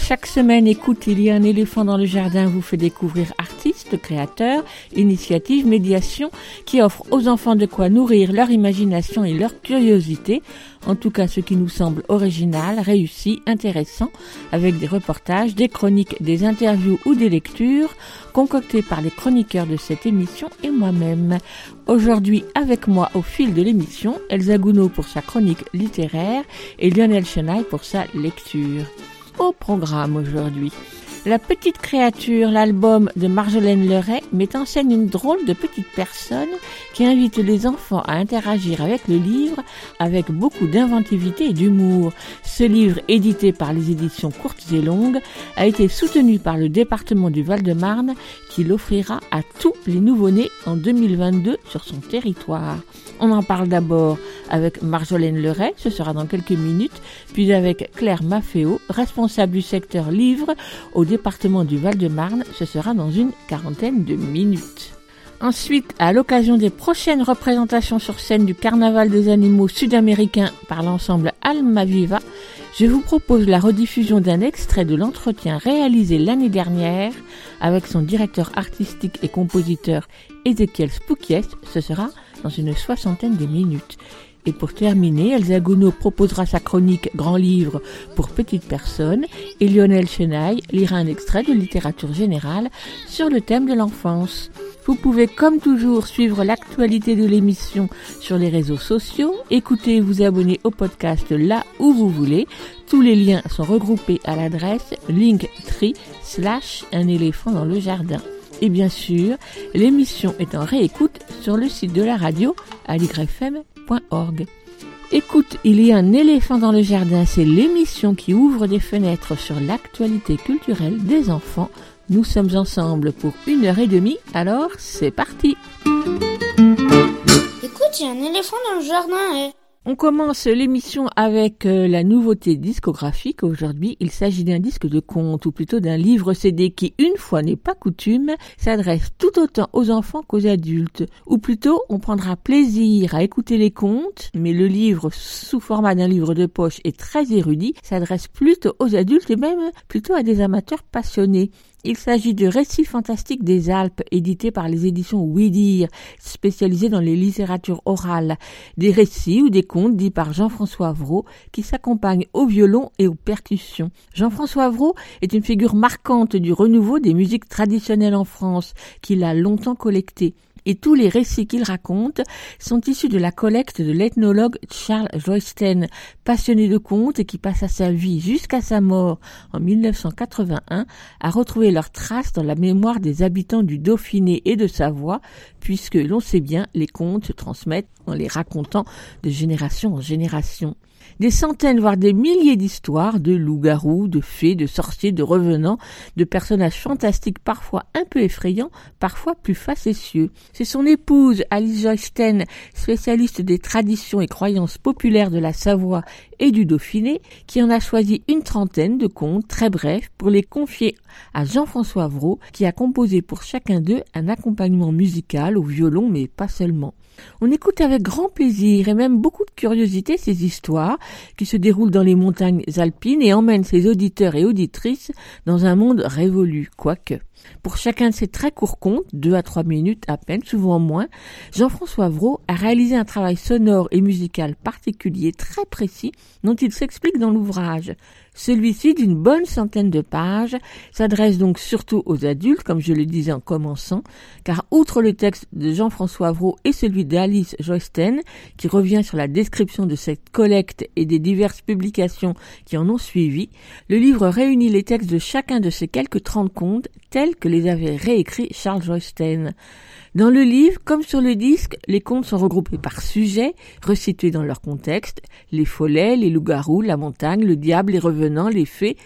Chaque semaine, écoute, il y a un éléphant dans le jardin vous fait découvrir artistes, créateurs, initiatives, médiations qui offrent aux enfants de quoi nourrir leur imagination et leur curiosité. En tout cas, ce qui nous semble original, réussi, intéressant, avec des reportages, des chroniques, des interviews ou des lectures concoctées par les chroniqueurs de cette émission et moi-même. Aujourd'hui, avec moi au fil de l'émission, Elsa Gounod pour sa chronique littéraire et Lionel Chenaille pour sa lecture au programme aujourd'hui. La petite créature, l'album de Marjolaine Leray, met en scène une drôle de petite personne qui invite les enfants à interagir avec le livre avec beaucoup d'inventivité et d'humour. Ce livre, édité par les éditions courtes et longues, a été soutenu par le département du Val-de-Marne qui l'offrira à tous les nouveau-nés en 2022 sur son territoire. On en parle d'abord avec Marjolaine Leray, ce sera dans quelques minutes, puis avec Claire Maffeo, responsable du secteur livre au département du Val-de-Marne, ce sera dans une quarantaine de minutes. Ensuite, à l'occasion des prochaines représentations sur scène du Carnaval des animaux sud-américains par l'ensemble Alma Viva, je vous propose la rediffusion d'un extrait de l'entretien réalisé l'année dernière avec son directeur artistique et compositeur Ezekiel Spoukies. Ce sera dans une soixantaine de minutes. Et pour terminer, Elsa Gounod proposera sa chronique Grand Livre pour petites personnes et Lionel Chenaille lira un extrait de littérature générale sur le thème de l'enfance. Vous pouvez comme toujours suivre l'actualité de l'émission sur les réseaux sociaux, écouter et vous abonner au podcast là où vous voulez. Tous les liens sont regroupés à l'adresse linktree slash un éléphant dans le jardin. Et bien sûr, l'émission est en réécoute sur le site de la radio Écoute, il y a un éléphant dans le jardin, c'est l'émission qui ouvre des fenêtres sur l'actualité culturelle des enfants. Nous sommes ensemble pour une heure et demie, alors c'est parti Écoute, il y a un éléphant dans le jardin. eh. On commence l'émission avec euh, la nouveauté discographique. Aujourd'hui, il s'agit d'un disque de conte, ou plutôt d'un livre CD qui, une fois n'est pas coutume, s'adresse tout autant aux enfants qu'aux adultes. Ou plutôt, on prendra plaisir à écouter les contes, mais le livre, sous format d'un livre de poche, est très érudit, s'adresse plutôt aux adultes et même plutôt à des amateurs passionnés. Il s'agit de Récits fantastiques des Alpes, édité par les éditions Ouidir, spécialisées dans les littératures orales. Des récits ou des contes dits par Jean-François Vraud, qui s'accompagnent au violon et aux percussions. Jean-François Vraud est une figure marquante du renouveau des musiques traditionnelles en France, qu'il a longtemps collectées et tous les récits qu'il raconte sont issus de la collecte de l'ethnologue Charles Joysten, passionné de contes qui passa sa vie jusqu'à sa mort en 1981 à retrouver leurs traces dans la mémoire des habitants du Dauphiné et de Savoie, puisque l'on sait bien, les contes se transmettent en les racontant de génération en génération. Des centaines, voire des milliers d'histoires de loups-garous, de fées, de sorciers, de revenants, de personnages fantastiques parfois un peu effrayants, parfois plus facétieux. C'est son épouse, Alice Joysten, spécialiste des traditions et croyances populaires de la Savoie et du Dauphiné, qui en a choisi une trentaine de contes très brefs pour les confier à Jean-François Vraud, qui a composé pour chacun d'eux un accompagnement musical au violon, mais pas seulement. On écoute avec grand plaisir et même beaucoup de curiosité ces histoires qui se déroulent dans les montagnes alpines et emmènent ses auditeurs et auditrices dans un monde révolu, quoique. Pour chacun de ces très courts contes, deux à trois minutes à peine, souvent moins, Jean-François Vraud a réalisé un travail sonore et musical particulier très précis dont il s'explique dans l'ouvrage. Celui-ci, d'une bonne centaine de pages, s'adresse donc surtout aux adultes, comme je le disais en commençant, car outre le texte de Jean-François Vraud et celui d'Alice Joysten, qui revient sur la description de cette collecte et des diverses publications qui en ont suivi, le livre réunit les textes de chacun de ces quelques trente contes tels que les avait réécrits Charles Joysten. Dans le livre, comme sur le disque, les contes sont regroupés par sujet, resitués dans leur contexte, les follets, les loups-garous, la montagne, le diable, les revenants, les fées,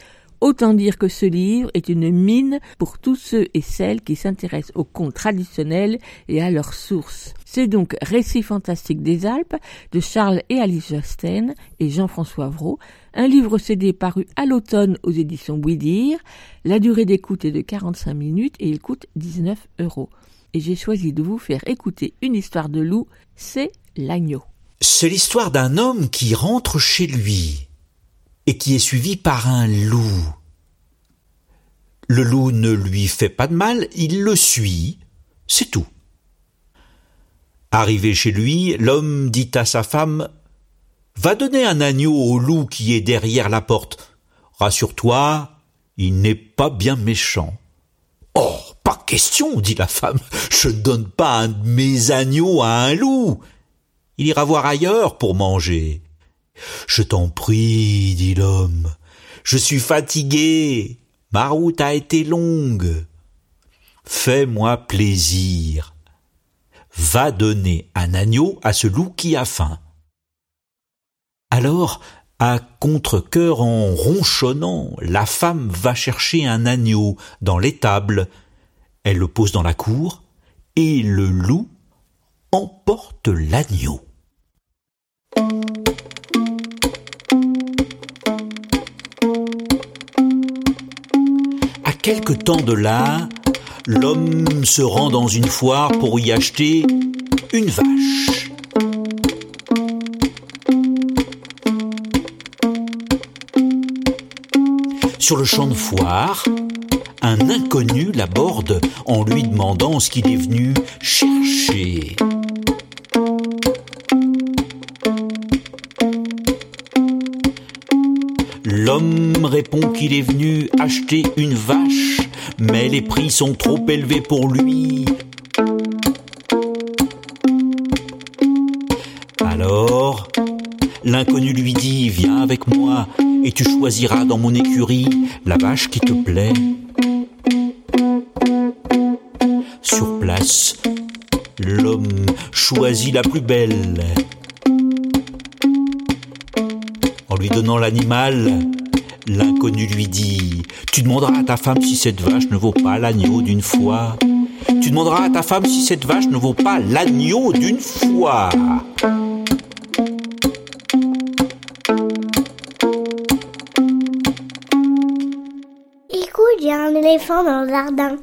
Autant dire que ce livre est une mine pour tous ceux et celles qui s'intéressent aux contes traditionnels et à leurs sources. C'est donc Récits fantastiques des Alpes de Charles et Alice Jasten et Jean-François Vraud, un livre CD paru à l'automne aux éditions Bouidir. La durée d'écoute est de 45 minutes et il coûte 19 euros. Et j'ai choisi de vous faire écouter une histoire de loup, c'est l'agneau. C'est l'histoire d'un homme qui rentre chez lui et qui est suivi par un loup. Le loup ne lui fait pas de mal, il le suit, c'est tout. Arrivé chez lui, l'homme dit à sa femme Va donner un agneau au loup qui est derrière la porte. Rassure-toi, il n'est pas bien méchant. Oh, pas question, dit la femme. Je ne donne pas un de mes agneaux à un loup. Il ira voir ailleurs pour manger. Je t'en prie, dit l'homme. Je suis fatigué. Ma route a été longue. Fais-moi plaisir. Va donner un agneau à ce loup qui a faim. Alors, à contre-cœur en ronchonnant, la femme va chercher un agneau dans l'étable. Elle le pose dans la cour, et le loup emporte l'agneau. À quelque temps de là, l'homme se rend dans une foire pour y acheter une vache. Sur le champ de foire, un inconnu l'aborde en lui demandant ce qu'il est venu chercher. Qu'il est venu acheter une vache, mais les prix sont trop élevés pour lui. Alors, l'inconnu lui dit, viens avec moi, et tu choisiras dans mon écurie la vache qui te plaît. Sur place, l'homme choisit la plus belle. En lui donnant l'animal, l'inconnu lui dit Tu demanderas à ta femme si cette vache ne vaut pas l'agneau d'une fois. Tu demanderas à ta femme si cette vache ne vaut pas l'agneau d'une fois. Écoute, il y a un éléphant dans le jardin.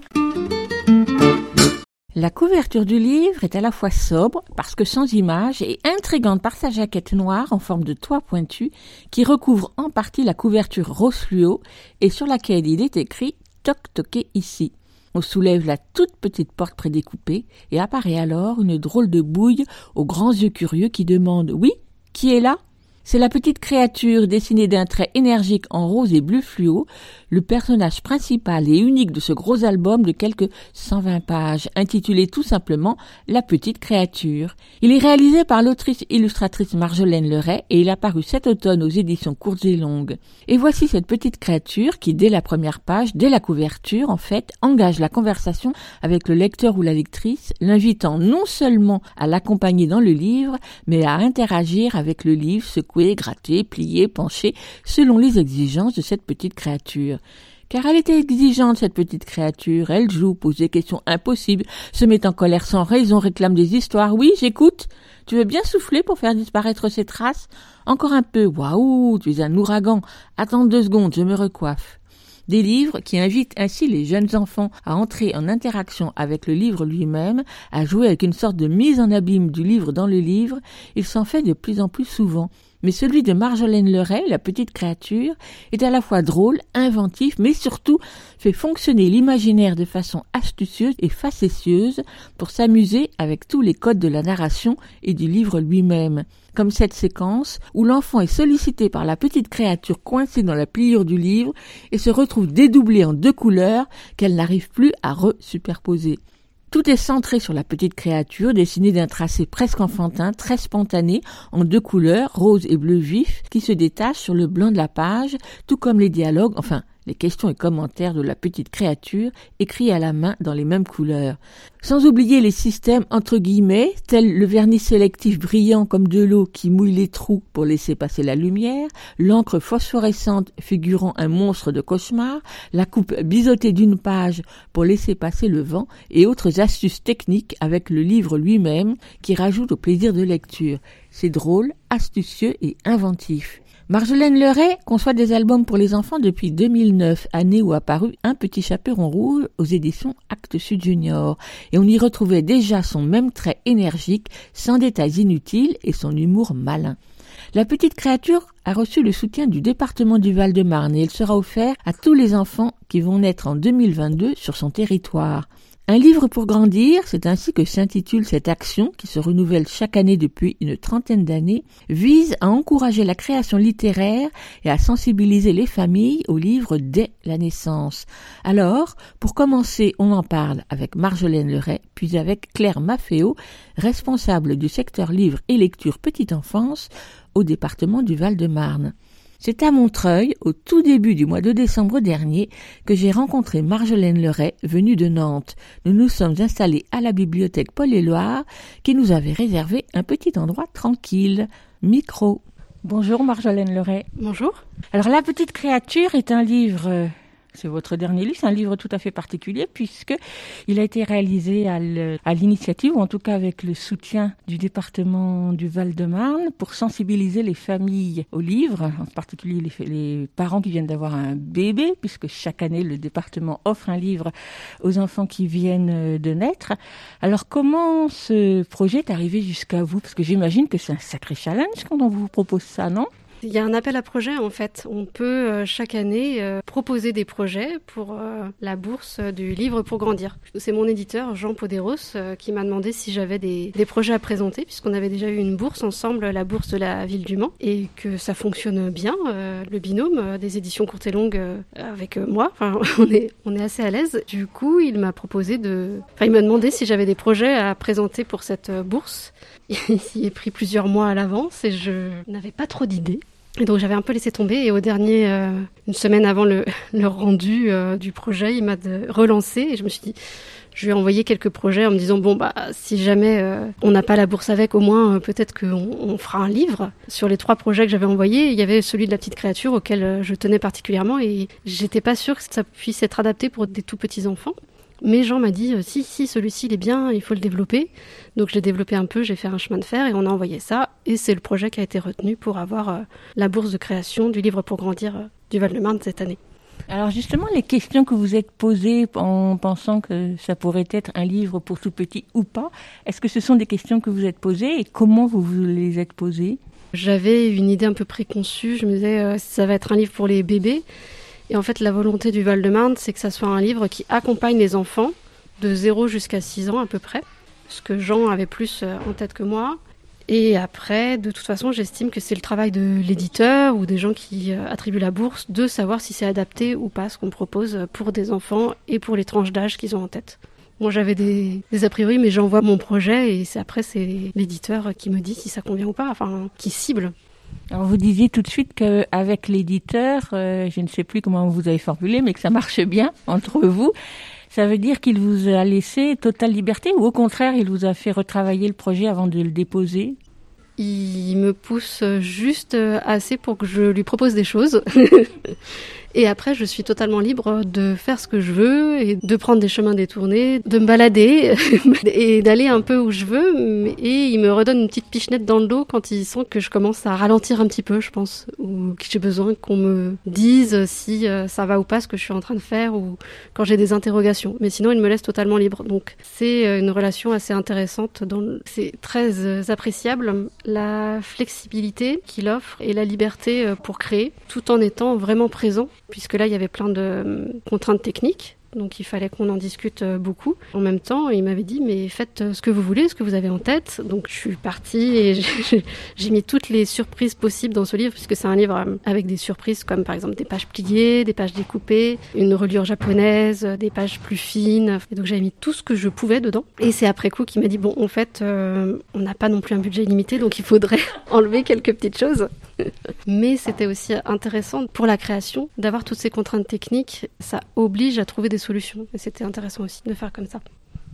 La couverture du livre est à la fois sobre, parce que sans image, et intrigante par sa jaquette noire en forme de toit pointu, qui recouvre en partie la couverture rose fluo, et sur laquelle il est écrit Toc toqué ici. On soulève la toute petite porte prédécoupée, et apparaît alors une drôle de bouille aux grands yeux curieux qui demande Oui, qui est là? C'est la petite créature dessinée d'un trait énergique en rose et bleu fluo, le personnage principal et unique de ce gros album de quelques 120 pages, intitulé tout simplement La petite créature. Il est réalisé par l'autrice illustratrice Marjolaine Leray et il a paru cet automne aux éditions courtes et longues. Et voici cette petite créature qui, dès la première page, dès la couverture, en fait, engage la conversation avec le lecteur ou la lectrice, l'invitant non seulement à l'accompagner dans le livre, mais à interagir avec le livre gratter, plier, pencher, selon les exigences de cette petite créature. Car elle était exigeante, cette petite créature. Elle joue, pose des questions impossibles, se met en colère sans raison, réclame des histoires. Oui, j'écoute. Tu veux bien souffler pour faire disparaître ces traces? Encore un peu. Waouh, tu es un ouragan. Attends deux secondes, je me recoiffe. Des livres qui invitent ainsi les jeunes enfants à entrer en interaction avec le livre lui-même, à jouer avec une sorte de mise en abîme du livre dans le livre, il s'en fait de plus en plus souvent mais celui de Marjolaine Leray, la petite créature, est à la fois drôle, inventif, mais surtout fait fonctionner l'imaginaire de façon astucieuse et facétieuse pour s'amuser avec tous les codes de la narration et du livre lui-même. Comme cette séquence où l'enfant est sollicité par la petite créature coincée dans la pliure du livre et se retrouve dédoublée en deux couleurs qu'elle n'arrive plus à re-superposer. Tout est centré sur la petite créature, dessinée d'un tracé presque enfantin, très spontané, en deux couleurs, rose et bleu vif, qui se détachent sur le blanc de la page, tout comme les dialogues, enfin les questions et commentaires de la petite créature écrits à la main dans les mêmes couleurs. Sans oublier les systèmes entre guillemets, tels le vernis sélectif brillant comme de l'eau qui mouille les trous pour laisser passer la lumière, l'encre phosphorescente figurant un monstre de cauchemar, la coupe biseautée d'une page pour laisser passer le vent et autres astuces techniques avec le livre lui-même qui rajoute au plaisir de lecture. C'est drôle, astucieux et inventif. Marjolaine Leray conçoit des albums pour les enfants depuis 2009, année où a paru Un petit chaperon rouge aux éditions Actes Sud Junior. Et on y retrouvait déjà son même trait énergique, sans détails inutiles et son humour malin. La petite créature a reçu le soutien du département du Val-de-Marne et il sera offert à tous les enfants qui vont naître en 2022 sur son territoire. Un livre pour grandir, c'est ainsi que s'intitule cette action qui se renouvelle chaque année depuis une trentaine d'années, vise à encourager la création littéraire et à sensibiliser les familles aux livres dès la naissance. Alors, pour commencer, on en parle avec Marjolaine Leray, puis avec Claire Maffeo, responsable du secteur livre et lecture petite enfance au département du Val-de-Marne. C'est à Montreuil, au tout début du mois de décembre dernier, que j'ai rencontré Marjolaine Leray, venue de Nantes. Nous nous sommes installés à la bibliothèque Paul-et-Loire, qui nous avait réservé un petit endroit tranquille. Micro. Bonjour Marjolaine Leray. Bonjour. Alors La petite créature est un livre euh, c'est votre dernier livre, c'est un livre tout à fait particulier puisque il a été réalisé à l'initiative ou en tout cas avec le soutien du département du Val-de-Marne pour sensibiliser les familles au livre, en particulier les, les parents qui viennent d'avoir un bébé puisque chaque année le département offre un livre aux enfants qui viennent de naître. Alors comment ce projet est arrivé jusqu'à vous? Parce que j'imagine que c'est un sacré challenge quand on vous propose ça, non? Il y a un appel à projet en fait. On peut euh, chaque année euh, proposer des projets pour euh, la bourse du livre pour grandir. C'est mon éditeur Jean Poderos qui m'a demandé si j'avais des, projets à présenter puisqu'on avait déjà eu une bourse ensemble, la bourse de la ville du Mans, et que ça fonctionne bien, le binôme des éditions courtes et longues avec moi. Enfin, on est on est assez à l'aise. Du coup, il m'a proposé de, enfin, il m'a demandé si j'avais des projets à présenter pour cette bourse. Il y est pris plusieurs mois à l'avance et je n'avais pas trop d'idées. Et donc j'avais un peu laissé tomber et au dernier, euh, une semaine avant le, rendu euh, du projet, il m'a relancé et je me suis dit, je lui ai envoyé quelques projets en me disant bon bah si jamais euh, on n'a pas la bourse avec, au moins peut-être qu'on on fera un livre. Sur les trois projets que j'avais envoyés, il y avait celui de la petite créature auquel je tenais particulièrement et j'étais pas sûre que ça puisse être adapté pour des tout petits enfants. Mais Jean m'a dit, euh, si, si, celui-ci, il est bien, il faut le développer. Donc je l'ai développé un peu, j'ai fait un chemin de fer et on a envoyé ça. Et c'est le projet qui a été retenu pour avoir euh, la bourse de création du livre pour grandir euh, du Val-de-Marne cette année. Alors justement, les questions que vous êtes posées en pensant que ça pourrait être un livre pour tout petit ou pas, est-ce que ce sont des questions que vous êtes posées et comment vous vous les êtes posées? J'avais une idée un peu préconçue, je me disais, ça va être un livre pour les bébés. Et en fait, la volonté du Val-de-Marne, c'est que ça soit un livre qui accompagne les enfants de 0 jusqu'à 6 ans à peu près. Ce que Jean avait plus euh, en tête que moi. Et après, de toute façon, j'estime que c'est le travail de l'éditeur ou des gens qui euh, attribuent la bourse de savoir si c'est adapté ou pas ce qu'on propose pour des enfants et pour les tranches d'âge qu'ils ont en tête. Moi, j'avais des, des, a priori, mais j'envoie mon projet et c'est après, c'est l'éditeur qui me dit si ça convient ou pas, enfin, qui cible. Alors vous disiez tout de suite qu'avec l'éditeur, euh, je ne sais plus comment vous avez formulé, mais que ça marche bien entre vous. Ça veut dire qu'il vous a laissé totale liberté ou au contraire, il vous a fait retravailler le projet avant de le déposer? Il me pousse juste assez pour que je lui propose des choses. Et après, je suis totalement libre de faire ce que je veux et de prendre des chemins détournés, de me balader et d'aller un peu où je veux. Et il me redonne une petite pichenette dans le dos quand il sent que je commence à ralentir un petit peu, je pense, ou que j'ai besoin qu'on me dise si euh, ça va ou pas ce que je suis en train de faire ou quand j'ai des interrogations. Mais sinon, il me laisse totalement libre. Donc, c'est euh, une relation assez intéressante. C'est très euh, appréciable la flexibilité qu'il offre et la liberté pour créer, tout en étant vraiment présent puisque là, il y avait plein de euh, contraintes techniques. Donc il fallait qu'on en discute euh, beaucoup. En même temps, il m'avait dit mais faites euh, ce que vous voulez, ce que vous avez en tête. Donc je suis partie et j'ai- mis toutes les surprises possibles dans ce livre puisque c'est un livre euh, avec des surprises comme par exemple des pages pliées, des pages découpées, une reliure japonaise, des pages plus fines. Et donc j'avais mis tout ce que je pouvais dedans. Et c'est après coup qu'il m'a dit bon en fait on n'a pas non plus un budget illimité donc il faudrait enlever quelques petites choses. Mais c'était aussi intéressant pour la création d'avoir toutes ces contraintes techniques. Ça oblige à trouver des solutions. C'était intéressant aussi de faire comme ça.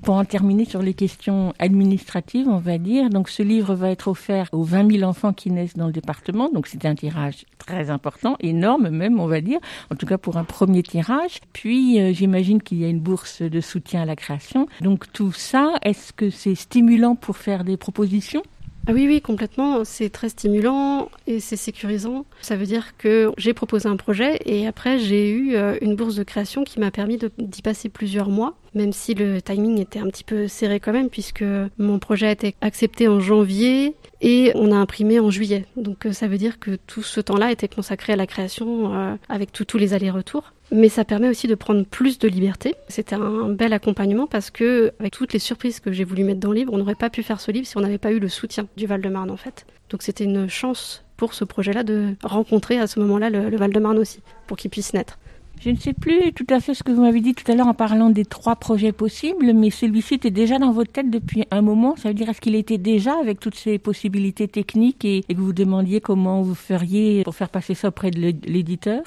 Pour en terminer sur les questions administratives, on va dire, donc ce livre va être offert aux 20 000 enfants qui naissent dans le département, donc c'est un tirage très important, énorme même, on va dire, en tout cas pour un premier tirage. Puis euh, j'imagine qu'il y a une bourse de soutien à la création. Donc tout ça, est-ce que c'est stimulant pour faire des propositions? Ah oui, oui, complètement. C'est très stimulant et c'est sécurisant. Ça veut dire que j'ai proposé un projet et après j'ai eu euh, une bourse de création qui m'a permis d'y passer plusieurs mois, même si le timing était un petit peu serré quand même, puisque mon projet a été accepté en janvier et on a imprimé en juillet. Donc euh, ça veut dire que tout ce temps-là était consacré à la création euh, avec tous les allers-retours. Mais ça permet aussi de prendre plus de liberté. C'était un bel accompagnement parce que, avec toutes les surprises que j'ai voulu mettre dans le livre, on n'aurait pas pu faire ce livre si on n'avait pas eu le soutien du Val-de-Marne en fait. Donc c'était une chance pour ce projet-là de rencontrer à ce moment-là le, le Val-de-Marne aussi, pour qu'il puisse naître. Je ne sais plus tout à fait ce que vous m'avez dit tout à l'heure en parlant des trois projets possibles, mais celui-ci était déjà dans votre tête depuis un moment. Ça veut dire est-ce qu'il était déjà avec toutes ces possibilités techniques et, et que vous demandiez comment vous feriez pour faire passer ça auprès de l'é- l'éditeur?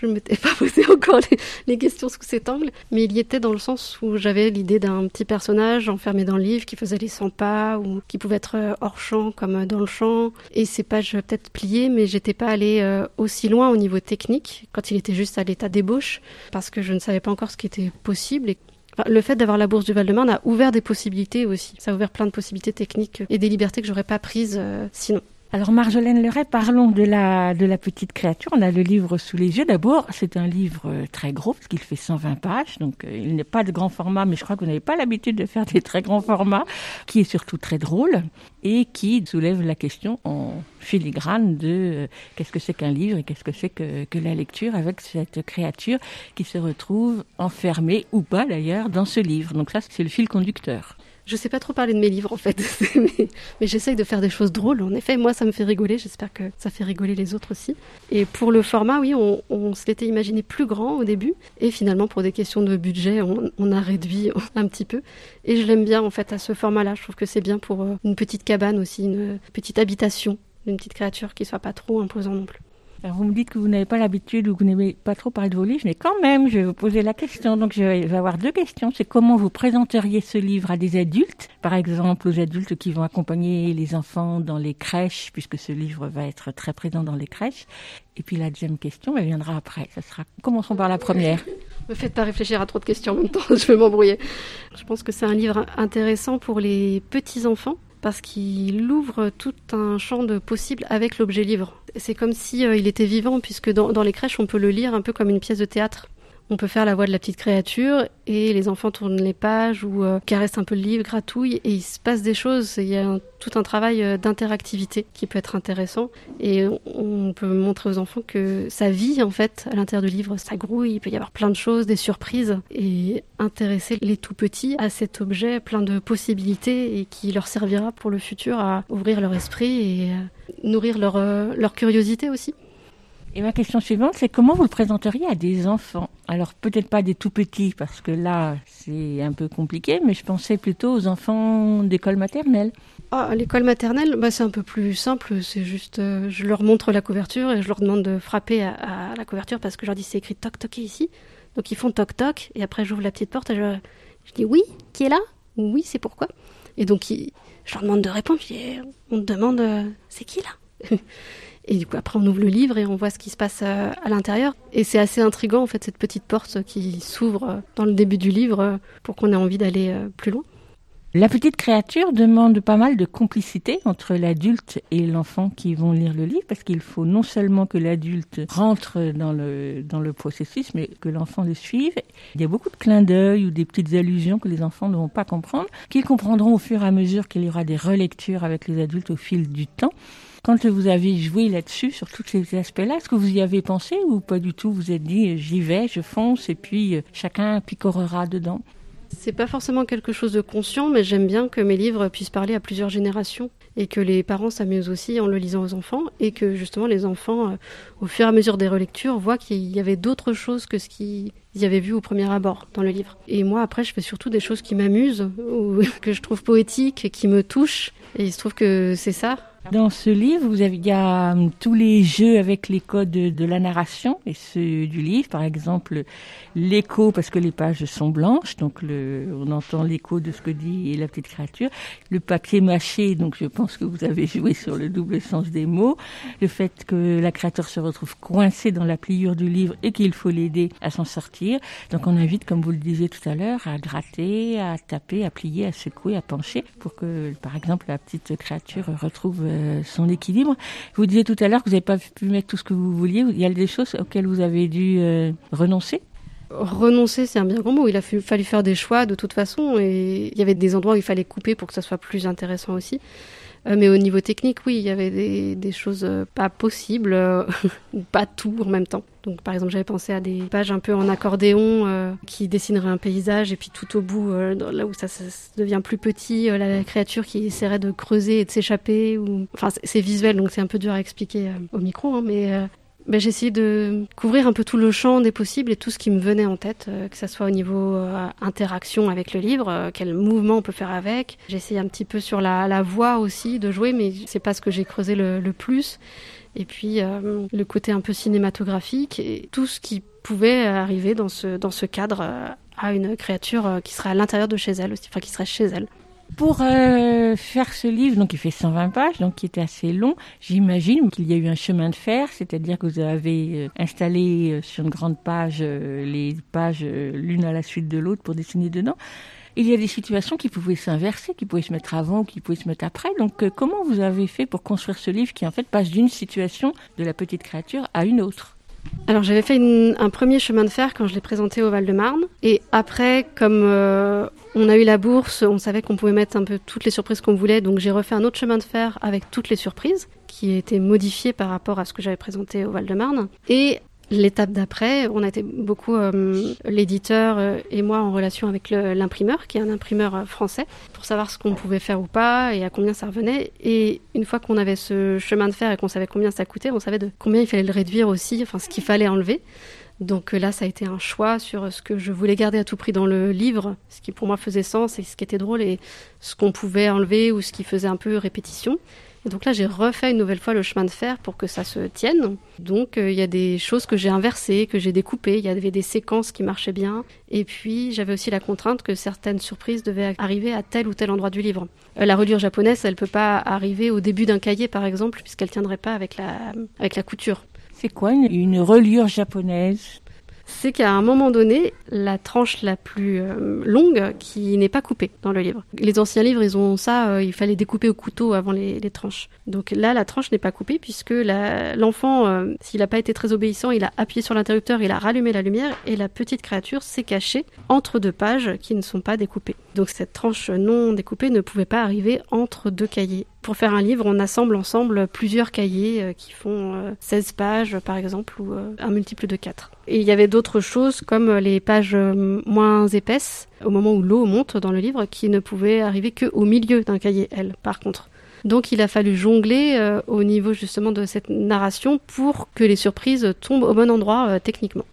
Je ne m'étais pas posé encore les, questions sous cet angle, mais il y était dans le sens où j'avais l'idée d'un petit personnage enfermé dans le livre qui faisait les 100 pas ou qui pouvait être euh, hors champ comme euh, dans le champ. Et ces pages euh, peut-être pliées, mais j'étais pas allée aussi loin au niveau technique quand il était juste à l'état d'ébauche parce que je ne savais pas encore ce qui était possible. Et le fait d'avoir la bourse du Val-de-Marne a ouvert des possibilités aussi. Ça a ouvert plein de possibilités techniques et des libertés que j'aurais pas prises sinon. Alors Marjolaine Leray, parlons de la, de la petite créature. On a le livre sous les yeux. D'abord, c'est un livre euh, très gros parce qu'il fait 120 pages, donc euh, il n'est pas de grand format, mais je crois que vous n'avez pas l'habitude de faire des très grands formats, qui est surtout très drôle et qui soulève la question en filigrane de euh, qu'est-ce que c'est qu'un livre et qu'est-ce que c'est que, que la lecture avec cette créature qui se retrouve enfermée ou pas d'ailleurs dans ce livre. Donc ça, c'est le fil conducteur. Je sais pas trop parler de mes livres en fait, mais, mais j'essaye de faire des choses drôles. En effet, moi ça me fait rigoler, j'espère que ça fait rigoler les autres aussi. Et pour le format, oui, on, on se l'était imaginé plus grand au début, et finalement pour des questions de budget, on, a réduit un petit peu. Et je l'aime bien en fait à ce format-là, je trouve que c'est bien pour euh, une petite cabane aussi, une petite habitation d'une petite créature qui soit pas trop imposant non plus. Vous me dites que vous n'avez pas l'habitude ou que vous n'aimez pas trop parler de vos livres, mais quand même, je vais vous poser la question. Donc je vais avoir deux questions. C'est comment vous présenteriez ce livre à des adultes, par exemple aux adultes qui vont accompagner les enfants dans les crèches, puisque ce livre va être très présent dans les crèches. Et puis la deuxième question, elle viendra après. Ça sera. Commençons par la première. Me faites pas réfléchir à trop de questions en même temps, je vais m'embrouiller. Je pense que c'est un livre intéressant pour les petits enfants parce qu'il ouvre tout un champ de possibles avec l'objet livre. C'est comme si euh, il était vivant puisque dans, dans les crèches on peut le lire un peu comme une pièce de théâtre. On peut faire la voix de la petite créature et les enfants tournent les pages ou euh, caressent un peu le livre, gratouillent et il se passe des choses. Il y a tout un travail euh, d'interactivité qui peut être intéressant et on- peut montrer aux enfants que ça vit en fait à l'intérieur du livre, ça grouille, il peut y avoir plein de choses, des surprises et intéresser les tout petits à cet objet plein de possibilités et qui leur servira pour le futur à ouvrir leur esprit et euh, nourrir leur, leur curiosité aussi. Et ma question suivante, c'est comment vous le présenteriez à des enfants? Alors peut-être pas des tout petits, parce que là, c'est un peu compliqué, mais je pensais plutôt aux enfants d'école maternelle. Ah, l'école maternelle, bah, c'est un peu plus simple. C'est juste, euh, je leur montre la couverture et je leur demande de frapper à, la couverture parce que je leur dis c'est écrit toc toc ici. Donc ils font toc toc et après j'ouvre la petite porte et je, dis oui, qui est là? Ou Oui, c'est pourquoi? Et donc je leur demande de répondre. Puis on te demande euh, c'est qui là? Et du coup après on ouvre le livre et on voit ce qui se passe euh, à l'intérieur. Et c'est assez intrigant en fait cette petite porte qui s'ouvre euh, dans le début du livre euh, pour qu'on ait envie d'aller plus loin. La petite créature demande pas mal de complicité entre l'adulte et l'enfant qui vont lire le livre parce qu'il faut non seulement que l'adulte rentre dans le, dans le processus, mais que l'enfant le suive. Il y a beaucoup de clins d'œil ou des petites allusions que les enfants ne vont pas comprendre, qu'ils comprendront au fur et à mesure qu'il y aura des relectures avec les adultes au fil du temps. Quand vous avez joué là-dessus, sur tous ces aspects-là, est-ce que vous y avez pensé ou pas du tout? Vous êtes dit, j'y vais, je fonce et puis euh, chacun picorera dedans? C'est pas forcément quelque chose de conscient, mais j'aime bien que mes livres puissent parler à plusieurs générations et que les parents s'amusent aussi en le lisant aux enfants et que justement les enfants, euh, au fur et à mesure des relectures, voient qu'il y avait d'autres choses que ce qu'ils avaient vu au premier abord dans le livre. Et moi, après, je fais surtout des choses qui m'amusent ou que je trouve poétiques, qui me touchent. Et il se trouve que c'est ça, dans ce livre, il y a hum, tous les jeux avec les codes de, la narration et ceux du livre. Par exemple, l'écho, parce que les pages sont blanches, donc on entend l'écho de ce que dit la petite créature. Le papier mâché, donc je pense que vous avez joué sur le double sens des mots. Le fait que la créature se retrouve coincée dans la pliure du livre et qu'il faut l'aider à s'en sortir. Donc on invite, comme vous le disiez tout à l'heure, à gratter, à taper, à plier, à secouer, à pencher pour que, par exemple, la petite créature retrouve euh, son équilibre. Vous disiez tout à l'heure que vous n'avez pas pu mettre tout ce que vous vouliez. Il y a des choses auxquelles vous avez dû euh, renoncer? Renoncer, c'est un bien grand mot. Il a fallu faire des choix de toute façon et il y avait des endroits où il fallait couper pour que ça soit plus intéressant aussi. Euh, mais au niveau technique, oui, il y avait des, choses euh, pas possibles, euh, ou pas tout en même temps. Donc, par exemple, j'avais pensé à des pages un peu en accordéon qui dessineraient un paysage, et puis tout au bout, là où ça, devient plus petit, la créature qui essaierait de creuser et de s'échapper. Ou... Enfin, c'est visuel, donc c'est un peu dur à expliquer au micro, hein, mais ben, de couvrir un peu tout le champ des possibles et tout ce qui me venait en tête, euh, que ce soit au niveau euh, interaction avec le livre, euh, quel mouvement on peut faire avec. J'ai un petit peu sur la, voix aussi de jouer, mais c'est pas ce que j'ai creusé le, plus. Et puis le côté un peu cinématographique et tout ce qui pouvait arriver dans ce, dans ce cadre à une créature qui serait à l'intérieur de chez elle, aussi, enfin qui serait chez elle. Pour euh, faire ce livre, donc il fait 120 pages, donc qui était assez long, j'imagine qu'il y a eu un chemin de fer, c'est-à-dire que vous avez euh, installé euh, sur une grande page les pages l'une à la suite de l'autre pour dessiner dedans. Il y a des situations qui pouvaient s'inverser, qui pouvaient se mettre avant, qui pouvaient se mettre après. Donc comment vous avez fait pour construire ce livre qui en fait passe d'une situation de la petite créature à une autre? Alors j'avais fait un premier chemin de fer quand je l'ai présenté au Val-de-Marne. Et après, comme euh, on a eu la bourse, on savait qu'on pouvait mettre un peu toutes les surprises qu'on voulait. Donc j'ai refait un autre chemin de fer avec toutes les surprises qui a été modifié par rapport à ce que j'avais présenté au Val-de-Marne. Et L'étape d'après, on a été beaucoup, euh, l'éditeur euh, et moi, en relation avec l'imprimeur, qui est un imprimeur euh, français, pour savoir ce qu'on pouvait faire ou pas et à combien ça revenait. Et une fois qu'on avait ce chemin de fer et qu'on savait combien ça coûtait, on savait de combien il fallait le réduire aussi, enfin ce qu'il fallait enlever. Donc là, ça a été un choix sur ce que je voulais garder à tout prix dans le livre, ce qui pour moi faisait sens et ce qui était drôle et ce qu'on pouvait enlever ou ce qui faisait un peu répétition. Et donc là, j'ai refait une nouvelle fois le chemin de fer pour que ça se tienne. Donc euh, il y a des choses que j'ai inversées, que j'ai découpées. Il y avait des séquences qui marchaient bien. Et puis j'avais aussi la contrainte que certaines surprises devaient arriver à tel ou tel endroit du livre. Euh, la reliure japonaise, elle peut pas arriver au début d'un cahier, par exemple, puisqu'elle tiendrait pas avec la, avec la couture. C'est quoi une reliure japonaise? C'est qu'à un moment donné, la tranche la plus euh, longue qui n'est pas coupée dans le livre. Les anciens livres, ils ont ça, euh, il fallait découper au couteau avant les, tranches. Donc là, la tranche n'est pas coupée puisque l'enfant, euh, s'il n'a pas été très obéissant, il a appuyé sur l'interrupteur, il a rallumé la lumière et la petite créature s'est cachée entre deux pages qui ne sont pas découpées. Donc cette tranche non découpée ne pouvait pas arriver entre deux cahiers. Pour faire un livre, on assemble ensemble plusieurs cahiers qui font 16 pages par exemple ou un multiple de 4. Et il y avait d'autres choses comme les pages euh, moins épaisses, au moment où l'eau monte dans le livre, qui ne pouvaient arriver qu'au milieu d'un cahier, elle, par contre. Donc il a fallu jongler euh, au niveau justement de cette narration pour que les surprises tombent au bon endroit euh, techniquement.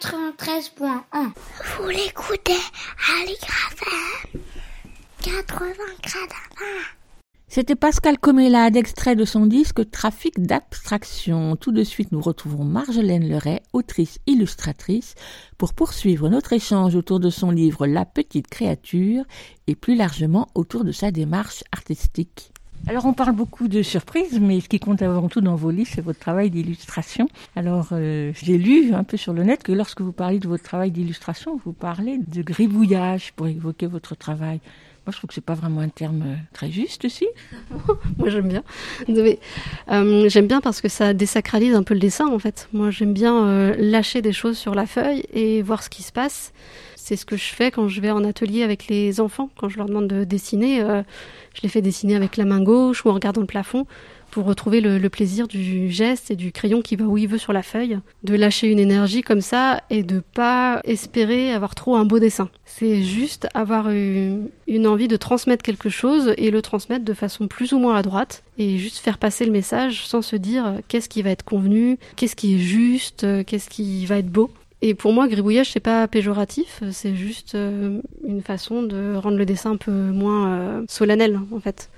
93.1. Vous l'écoutez FM 80 C'était Pascal Comélade, extrait de son disque Trafic d'abstraction. Tout de suite, nous retrouvons Marjolaine Leray, autrice illustratrice, pour poursuivre notre échange autour de son livre La petite créature et plus largement autour de sa démarche artistique. Alors on parle beaucoup de surprises, mais ce qui compte avant tout dans vos livres, c'est votre travail d'illustration. Alors euh, j'ai lu un peu sur le net que lorsque vous parlez de votre travail d'illustration, vous parlez de gribouillage pour évoquer votre travail. Moi, je trouve que c'est pas vraiment un terme euh, très juste, si. Moi, j'aime bien. Euh, j'aime bien parce que ça désacralise un peu le dessin, en fait. Moi, j'aime bien euh, lâcher des choses sur la feuille et voir ce qui se passe. C'est ce que je fais quand je vais en atelier avec les enfants. Quand je leur demande de dessiner, je les fais dessiner avec la main gauche ou en regardant le plafond pour retrouver le, plaisir du geste et du crayon qui va où il veut sur la feuille, de lâcher une énergie comme ça et de pas espérer avoir trop un beau dessin. C'est juste avoir une, une envie de transmettre quelque chose et le transmettre de façon plus ou moins à droite et juste faire passer le message sans se dire euh, qu'est-ce qui va être convenu, qu'est-ce qui est juste, euh, qu'est-ce qui va être beau. Et pour moi, gribouillage, c'est pas péjoratif, c'est juste euh, une façon de rendre le dessin un peu moins euh, solennel, en fait.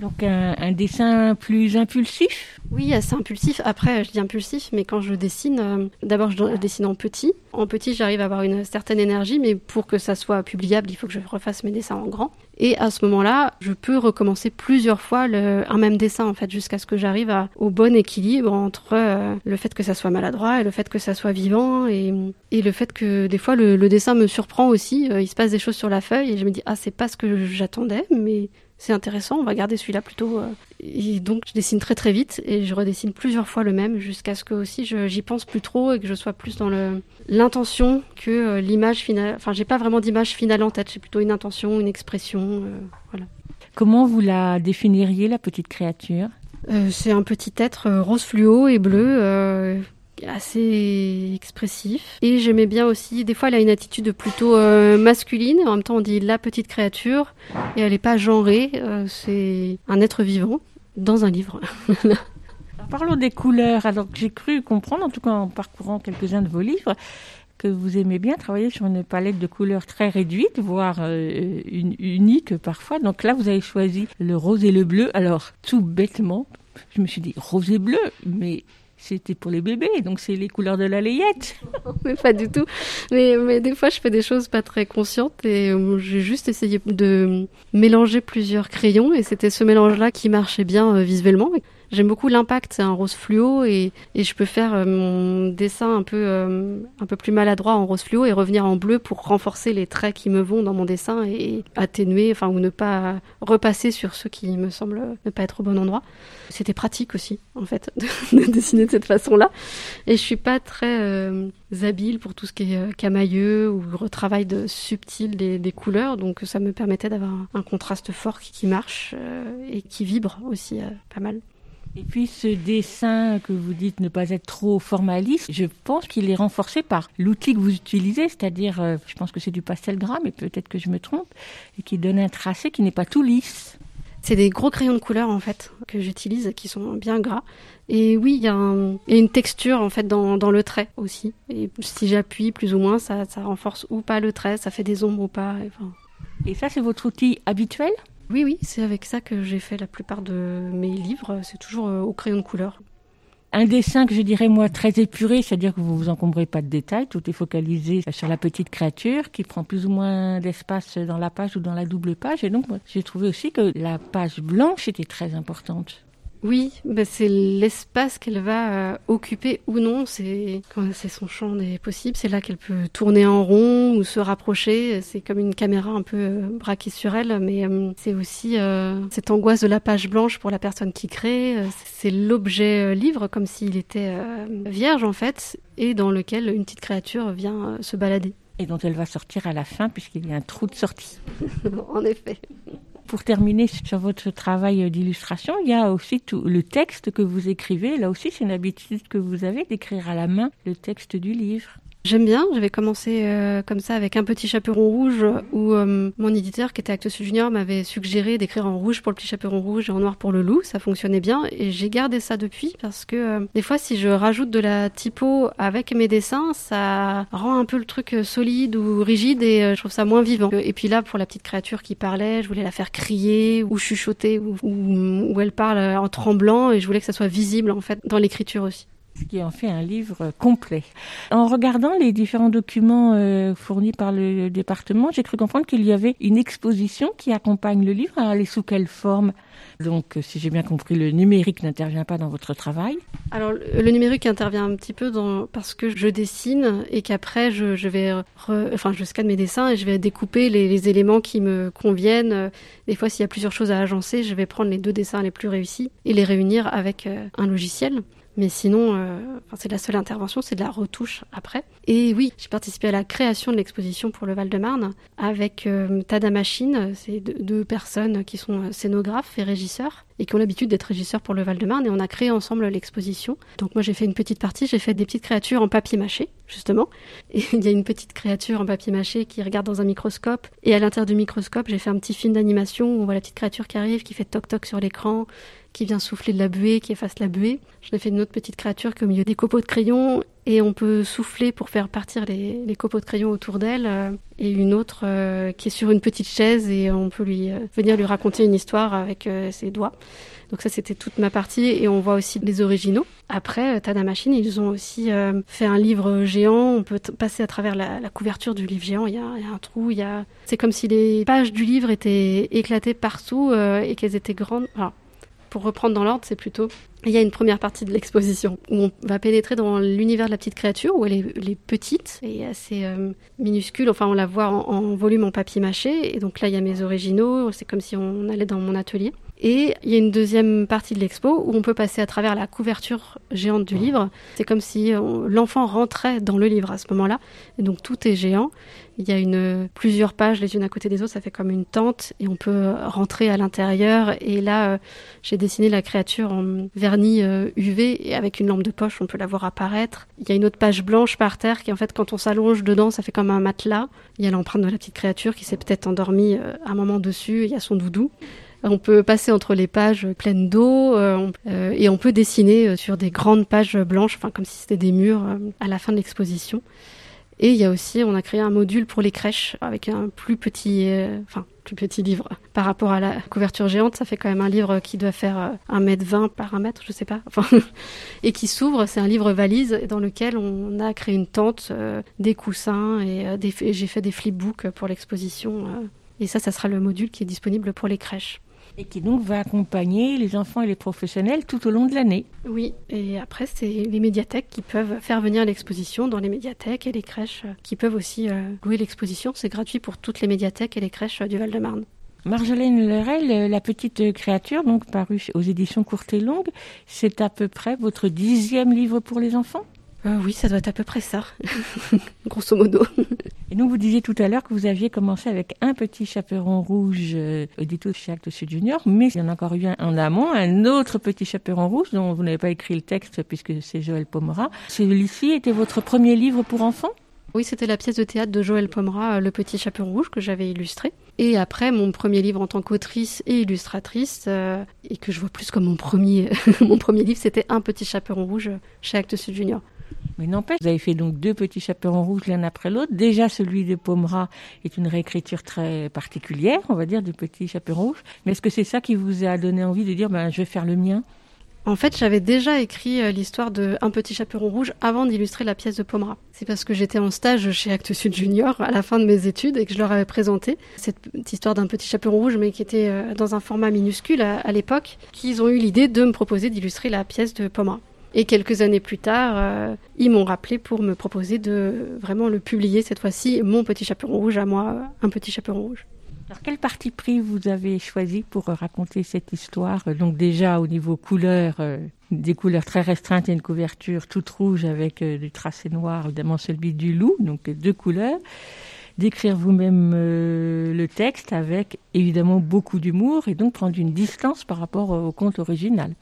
Donc un, dessin plus impulsif? Oui, assez impulsif. Après, je dis impulsif, mais quand je dessine, euh, d'abord je dessine en petit. En petit, j'arrive à avoir une certaine énergie, mais pour que ça soit publiable, il faut que je refasse mes dessins en grand. Et à ce moment-là, je peux recommencer plusieurs fois le, un même dessin, en fait, jusqu'à ce que j'arrive au bon équilibre entre euh, le fait que ça soit maladroit et le fait que ça soit vivant et, le fait que des fois le, le dessin me surprend aussi. Euh, il se passe des choses sur la feuille et je me dis ah c'est pas ce que j'attendais, mais c'est intéressant, on va garder celui-là plutôt. euh. Et donc je dessine très très vite et je redessine plusieurs fois le même jusqu'à ce que aussi j'y pense plus trop et que je sois plus dans le l'intention que euh, l'image finale. Enfin, j'ai pas vraiment d'image finale en tête, j'ai plutôt une intention, une expression. euh, voilà. Comment vous la définiriez, la petite créature? Euh, c'est un petit être rose fluo et bleu. euh, assez expressif et j'aimais bien aussi des fois elle a une attitude plutôt euh, masculine en même temps on dit la petite créature et elle est pas genrée euh, c'est un être vivant dans un livre Parlons des couleurs. Alors j'ai cru comprendre, en tout cas en parcourant quelques-uns de vos livres, que vous aimez bien travailler sur une palette de couleurs très réduite, voire euh, unique parfois. Donc là, vous avez choisi le rose et le bleu. Alors tout bêtement, je me suis dit rose et bleu, mais c'était pour les bébés, donc c'est les couleurs de la layette. mais pas du tout. Mais, mais des fois, je fais des choses pas très conscientes et euh, j'ai juste essayé de mélanger plusieurs crayons et c'était ce mélange-là qui marchait bien euh, visuellement. J'aime beaucoup l'impact, c'est un rose fluo et, je peux faire euh, mon dessin un peu, euh, un peu plus maladroit en rose fluo et revenir en bleu pour renforcer les traits qui me vont dans mon dessin et atténuer, enfin, ou ne pas repasser sur ceux qui me semblent ne pas être au bon endroit. C'était pratique aussi, en fait, de, de dessiner de cette façon-là. Et je suis pas très euh, habile pour tout ce qui est euh, camailleux ou retravail de subtil des, couleurs, donc ça me permettait d'avoir un, contraste fort qui, marche et qui vibre aussi pas mal. Et puis ce dessin que vous dites ne pas être trop formaliste, je pense qu'il est renforcé par l'outil que vous utilisez, c'est-à-dire, euh, je pense que c'est du pastel gras, mais peut-être que je me trompe, et qui donne un tracé qui n'est pas tout lisse. C'est des gros crayons de couleur en fait que j'utilise qui sont bien gras. Et oui, il y, a un- il y a une texture en fait dans, dans le trait aussi. Et si j'appuie plus ou moins, ça, ça renforce ou pas le trait, ça fait des ombres ou pas. et Enfin, Et ça, c'est votre outil habituel? Oui, oui, c'est avec ça que j'ai fait la plupart de mes livres. C'est toujours euh, au crayon de couleur. Un dessin que je dirais moi très épuré, c'est-à-dire que vous vous encombrez pas de détails, tout est focalisé sur la petite créature qui prend plus ou moins d'espace dans la page ou dans la double page. Et donc, j'ai trouvé aussi que la page blanche était très importante. Oui, bah c'est l'espace qu'elle va euh, occuper ou non. C'est son champ des possibles. C'est là qu'elle peut tourner en rond ou se rapprocher. C'est comme une caméra un peu euh, braquée sur elle, mais euh, c'est aussi euh, cette angoisse de la page blanche pour la personne qui crée. C'est l'objet livre comme s'il était euh, vierge en fait, et dans lequel une petite créature vient se balader. Et dont elle va sortir à la fin puisqu'il y a un trou de sortie. en effet. Pour terminer sur votre travail d'illustration, il y a aussi tout le texte que vous écrivez. Là aussi, c'est une habitude que vous avez d'écrire à la main le texte du livre. J'aime bien, j'avais commencé euh, comme ça avec un petit chaperon rouge où euh, mon éditeur qui était Actes Junior m'avait suggéré d'écrire en rouge pour le petit chaperon rouge et en noir pour le loup, ça fonctionnait bien et j'ai gardé ça depuis parce que euh, des fois si je rajoute de la typo avec mes dessins, ça rend un peu le truc solide ou rigide et je trouve ça moins vivant. Et puis là pour la petite créature qui parlait, je voulais la faire crier ou chuchoter ou, ou, où elle parle en tremblant et je voulais que ça soit visible en fait dans l'écriture aussi qui en fait un livre complet. En regardant les différents documents euh, fournis par le département, j'ai cru comprendre qu'il y avait une exposition qui accompagne le livre. Elle est sous quelle forme Donc, si j'ai bien compris, le numérique n'intervient pas dans votre travail. Alors, le numérique intervient un petit peu parce que je dessine et qu'après, je, vais, enfin, je scanne mes dessins et je vais découper les, les éléments qui me conviennent. Des fois, s'il y a plusieurs choses à agencer, je vais prendre les deux dessins les plus réussis et les réunir avec euh, un logiciel. Mais sinon, euh, c'est la seule intervention, c'est de la retouche après. Et oui, j'ai participé à la création de l'exposition pour le Val-de-Marne avec euh, Tada Machine. C'est deux, personnes qui sont euh, scénographes et régisseurs et qui ont l'habitude d'être régisseurs pour le Val-de-Marne. Et on a créé ensemble l'exposition. Donc moi, j'ai fait une petite partie. J'ai fait des petites créatures en papier mâché, justement. Et il y a une petite créature en papier mâché qui regarde dans un microscope. Et à l'intérieur du microscope, j'ai fait un petit film d'animation où on voit la petite créature qui arrive, qui fait toc-toc sur l'écran qui vient souffler de la buée, qui efface la buée. J'en ai fait une autre petite créature qui est au milieu des copeaux de crayon et on peut souffler pour faire partir les, copeaux de crayon autour d'elle. Euh, et une autre euh, qui est sur une petite chaise et on peut euh, venir lui raconter une histoire avec ses doigts. Donc ça, c'était toute ma partie et on voit aussi les originaux. Après, Tada Machine, ils ont aussi fait un livre géant. On peut passer à travers la, couverture du livre géant. Il y, a, un trou. Il y a... C'est comme si les pages du livre étaient éclatées partout et qu'elles étaient grandes. Alors, pour reprendre dans l'ordre, c'est plutôt il y a une première partie de l'exposition où on va pénétrer dans l'univers de la petite créature, où elle est, petite et assez euh, minuscule. Enfin, on la voit en, volume en papier mâché. Et donc là, il y a mes originaux. C'est comme si on allait dans mon atelier. Et il y a une deuxième partie de l'expo où on peut passer à travers la couverture géante du livre. C'est comme si l'enfant rentrait dans le livre à ce moment-là. Et donc tout est géant. Il y a une, plusieurs pages les unes à côté des autres, ça fait comme une tente et on peut rentrer à l'intérieur. Et là, euh, j'ai dessiné la créature en vernis UV euh, et avec une lampe de poche, on peut la voir apparaître. Il y a une autre page blanche par terre qui en fait quand on s'allonge dedans, ça fait comme un matelas. Il y a l'empreinte de la petite créature qui s'est peut-être endormie euh, un moment dessus, il y a son doudou. On peut passer entre les pages pleines d'eau euh, euh, et on peut dessiner euh, sur des grandes pages blanches, comme si c'était des murs à la fin de l'exposition. Et il y a aussi, on a créé un module pour les crèches avec un plus petit, livre par rapport à la couverture géante. Ça fait quand même un livre qui doit faire un mètre vingt par un mètre, je sais pas, enfin, et qui s'ouvre. C'est un livre valise dans lequel on a créé une tente, des coussins et j'ai fait des flipbooks pour l'exposition. et ça, ça sera le module qui est disponible pour les crèches et qui donc va accompagner les enfants et les professionnels tout au long de l'année. Oui, et après, c'est les médiathèques qui peuvent faire venir l'exposition dans les médiathèques et les crèches qui peuvent aussi euh, louer l'exposition. C'est gratuit pour toutes les médiathèques et les crèches du Val-de-Marne. Marjolaine Lerel, la petite créature, donc parue aux éditions courtes et longues, c'est à peu près votre dixième livre pour les enfants? Euh, oui, ça doit être à peu près ça, grosso modo. Et donc, vous disiez tout à l'heure que vous aviez commencé avec un petit chaperon rouge euh, édito chez Actes Sud Junior, mais il y en a encore eu un en amont, un autre petit chaperon rouge dont vous n'avez pas écrit le texte puisque c'est Joël Pomera. Celui-ci était votre premier livre pour enfants? Oui, c'était la pièce de théâtre de Joël Pomera, euh, Le Petit Chaperon Rouge, que j'avais illustré. Et après, mon premier livre en tant qu'autrice et illustratrice, euh, et que je vois plus comme mon premier, mon premier livre, c'était Un Petit Chaperon Rouge chez Actes Sud Junior. Mais n'empêche, vous avez fait donc deux petits chaperons rouges l'un après l'autre. Déjà, celui de Pomera est une réécriture très particulière, on va dire, du petit chaperon rouge. Mais est-ce que c'est ça qui vous a donné envie de dire, ben, je vais faire le mien? En fait, j'avais déjà écrit euh, l'histoire de Un petit chaperon rouge avant d'illustrer la pièce de Pomera. C'est parce que j'étais en stage chez Actes Sud Junior à la fin de mes études et que je leur avais présenté cette histoire d'un petit chaperon rouge, mais qui était euh, dans un format minuscule à, l'époque, qu'ils ont eu l'idée de me proposer d'illustrer la pièce de Pomera. Et quelques années plus tard, euh, ils m'ont rappelé pour me proposer de vraiment le publier cette fois-ci, mon petit chaperon rouge à moi, un petit chaperon rouge. Alors quel parti pris vous avez choisi pour raconter cette histoire? Donc déjà au niveau couleur, euh, des couleurs très restreintes et une couverture toute rouge avec euh, du tracé noir, évidemment celui du loup, donc deux couleurs. D'écrire vous-même le texte avec évidemment beaucoup d'humour et donc prendre une distance par rapport au conte original.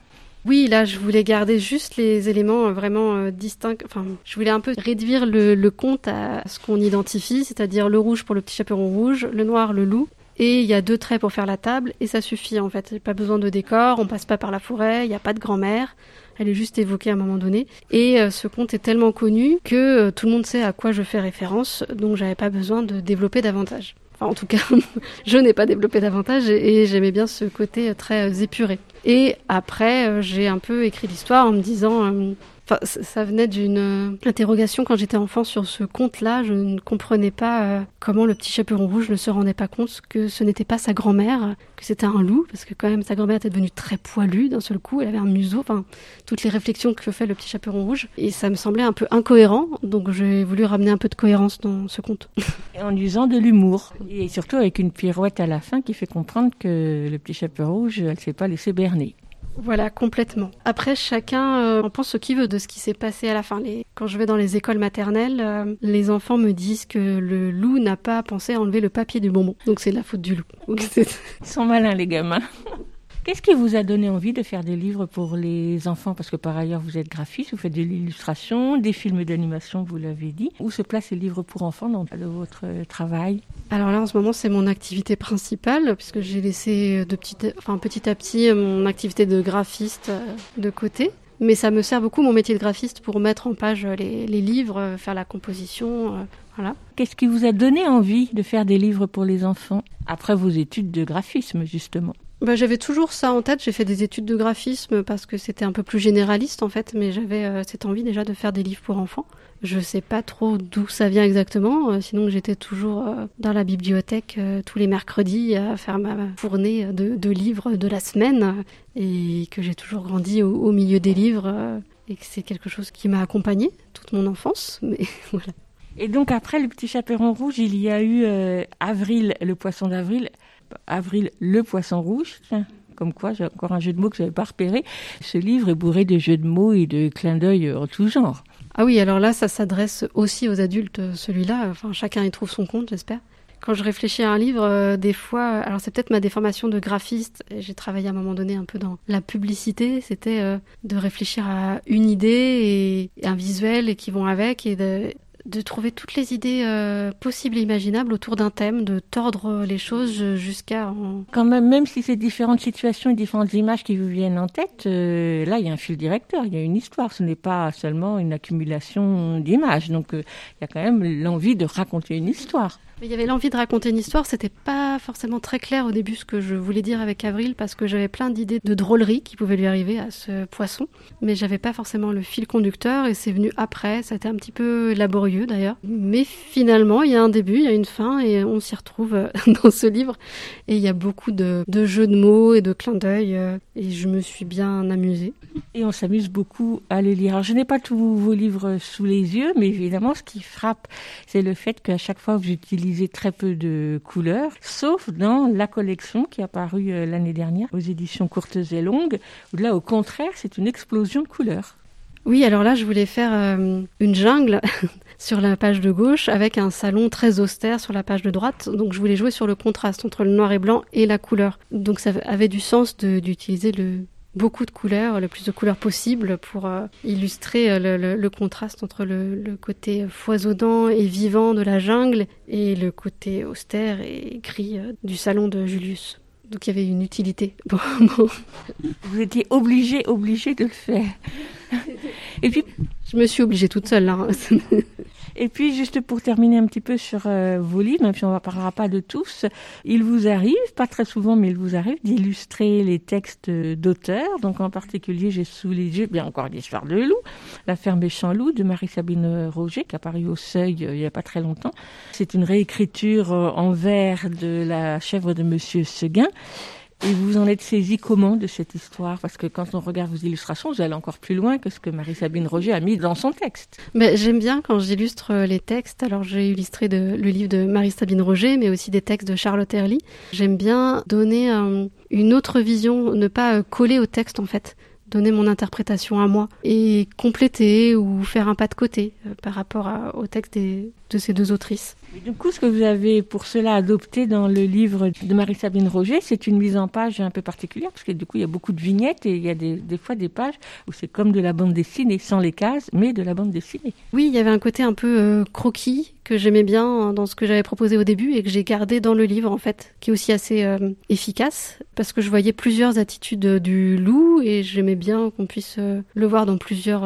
Oui, là, je voulais garder juste les éléments euh, vraiment euh, distincts. Enfin, je voulais un peu réduire le conte à ce qu'on identifie, c'est-à-dire le rouge pour le petit chaperon rouge, le noir, le loup. Et il y a deux traits pour faire la table, et ça suffit en fait. Il n'y a pas besoin de décor, on passe pas par la forêt, il n'y a pas de grand-mère. Elle est juste évoquée à un moment donné. Et euh, ce conte est tellement connu que euh, tout le monde sait à quoi je fais référence, donc j'avais pas besoin de développer davantage. Enfin, en tout cas, je n'ai pas développé davantage et, j'aimais bien ce côté euh, très épuré. Et après, j'ai un peu écrit l'histoire en me disant, enfin, ça venait d'une euh, interrogation quand j'étais enfant sur ce conte-là. Je ne comprenais pas euh, comment le petit chaperon rouge ne se rendait pas compte que ce n'était pas sa grand-mère, que c'était un loup, parce que quand même sa grand-mère était devenue très poilue d'un seul coup. Elle avait un museau, enfin toutes les réflexions que fait le petit chaperon rouge, et ça me semblait un peu incohérent. Donc j'ai voulu ramener un peu de cohérence dans ce conte. En usant de l'humour. Et surtout avec une pirouette à la fin qui fait comprendre que le petit chapeau rouge, elle s'est pas laissé berner. Voilà, complètement. Après, chacun euh, en pense ce qu'il veut de ce qui s'est passé à la fin. Les... Quand je vais dans les écoles maternelles, euh, les enfants me disent que le loup n'a pas pensé à enlever le papier du bonbon. Donc c'est la faute du loup. Ils sont malins, les gamins. Qu'est-ce qui vous a donné envie de faire des livres pour les enfants? Parce que par ailleurs, vous êtes graphiste, vous faites de l'illustration, des films d'animation, vous l'avez dit. Où se placent les livres pour enfants dans de votre euh, travail? Alors là, en ce moment, c'est mon activité principale, puisque j'ai laissé de petit, enfin, petit à petit mon activité de graphiste euh, de côté. Mais ça me sert beaucoup, mon métier de graphiste, pour mettre en page les, les livres, euh, faire la composition. euh, voilà. Qu'est-ce qui vous a donné envie de faire des livres pour les enfants? Après vos études de graphisme, justement. Bah, j'avais toujours ça en tête. J'ai fait des études de graphisme parce que c'était un peu plus généraliste en fait, mais j'avais euh, cette envie déjà de faire des livres pour enfants. Je sais pas trop d'où ça vient exactement, euh, sinon j'étais toujours euh, dans la bibliothèque tous les mercredis à faire ma fournée de, livres de la semaine et que j'ai toujours grandi au, milieu des livres et que c'est quelque chose qui m'a accompagnée toute mon enfance. Voilà. Et donc après le petit chaperon rouge, il y a eu Avril, le poisson d'avril, Avril, le poisson rouge. Comme quoi, j'ai encore un jeu de mots que je n'avais pas repéré. Ce livre est bourré de jeux de mots et de clins d'œil en tout genre. Ah oui, alors là, ça s'adresse aussi aux adultes, euh, celui-là. Enfin, chacun y trouve son compte, j'espère. Quand je réfléchis à un livre, euh, des fois, euh, alors c'est peut-être ma déformation de graphiste. J'ai travaillé à un moment donné un peu dans la publicité. C'était euh, de réfléchir à une idée et, et un visuel et qui vont avec et de, de trouver toutes les idées euh, possibles et imaginables autour d'un thème, de tordre les choses jusqu'à en- Quand même, même si c'est différentes situations et différentes images qui vous viennent en tête, euh, là, il y a un fil directeur, il y a une histoire. Ce n'est pas seulement une accumulation d'images. Donc, euh, il y a quand même l'envie de raconter une histoire. Il y avait l'envie de raconter une histoire, c'était pas forcément très clair au début ce que je voulais dire avec Avril parce que j'avais plein d'idées de drôleries qui pouvaient lui arriver à ce poisson, mais j'avais pas forcément le fil conducteur et c'est venu après, ça a été un petit peu laborieux d'ailleurs. Mais finalement, il y a un début, il y a une fin et on s'y retrouve euh, dans ce livre et il y a beaucoup de, jeux de mots et de clins d'œil euh, et je me suis bien amusée. Et on s'amuse beaucoup à les lire. Alors, je n'ai pas tous vos livres sous les yeux, mais évidemment, ce qui frappe, c'est le fait qu'à chaque fois, vous utilisez très peu de couleurs, sauf dans la collection qui est apparue euh, l'année dernière aux éditions courtes et longues, là, au contraire, c'est une explosion de couleurs. Oui, alors là, je voulais faire euh, une jungle sur la page de gauche avec un salon très austère sur la page de droite. Donc, je voulais jouer sur le contraste entre le noir et blanc et la couleur. Donc, ça avait du sens d'utiliser le beaucoup de couleurs, le plus de couleurs possible pour euh, illustrer euh, le, le- le contraste entre le, le côté foisonnant et vivant de la jungle et le côté austère et gris euh, du salon de Julius. Donc, il y avait une utilité. Bon, bon. Vous étiez obligé, obligé de le faire. Et puis, Je me suis obligée toute seule là. Et puis, juste pour terminer un petit peu sur euh, vos livres, même si on ne parlera pas de tous, il vous arrive, pas très souvent, mais il vous arrive d'illustrer les textes d'auteurs. Donc, en particulier, j'ai sous les yeux, bien encore l'histoire de loup, La ferme des champs loups de Marie-Sabine Roger, qui a paru au Seuil euh, il n'y a pas très longtemps. C'est une réécriture euh, en vers de la chèvre de Monsieur Seguin. Et vous en êtes saisi comment de cette histoire? Parce que quand on regarde vos illustrations, vous allez encore plus loin que ce que Marie-Sabine Roger a mis dans son texte. Mais j'aime bien quand j'illustre les textes. Alors j'ai illustré le livre de Marie-Sabine Roger, mais aussi des textes de Charlotte Herly. J'aime bien donner euh, une autre vision, ne pas euh, coller au texte en fait, donner mon interprétation à moi et compléter ou faire un pas de côté euh, par rapport au texte des- de ces deux autrices. Du coup, ce que vous avez pour cela adopté dans le livre de Marie-Sabine Roger, c'est une mise en page un peu particulière, parce que du coup, il y a beaucoup de vignettes et il y a des, fois des pages où c'est comme de la bande dessinée, sans les cases, mais de la bande dessinée. Oui, il y avait un côté un peu euh, croquis que j'aimais bien dans ce que j'avais proposé au début et que j'ai gardé dans le livre en fait, qui est aussi assez euh, efficace parce que je voyais plusieurs attitudes euh, du loup et j'aimais bien qu'on puisse le voir dans plusieurs.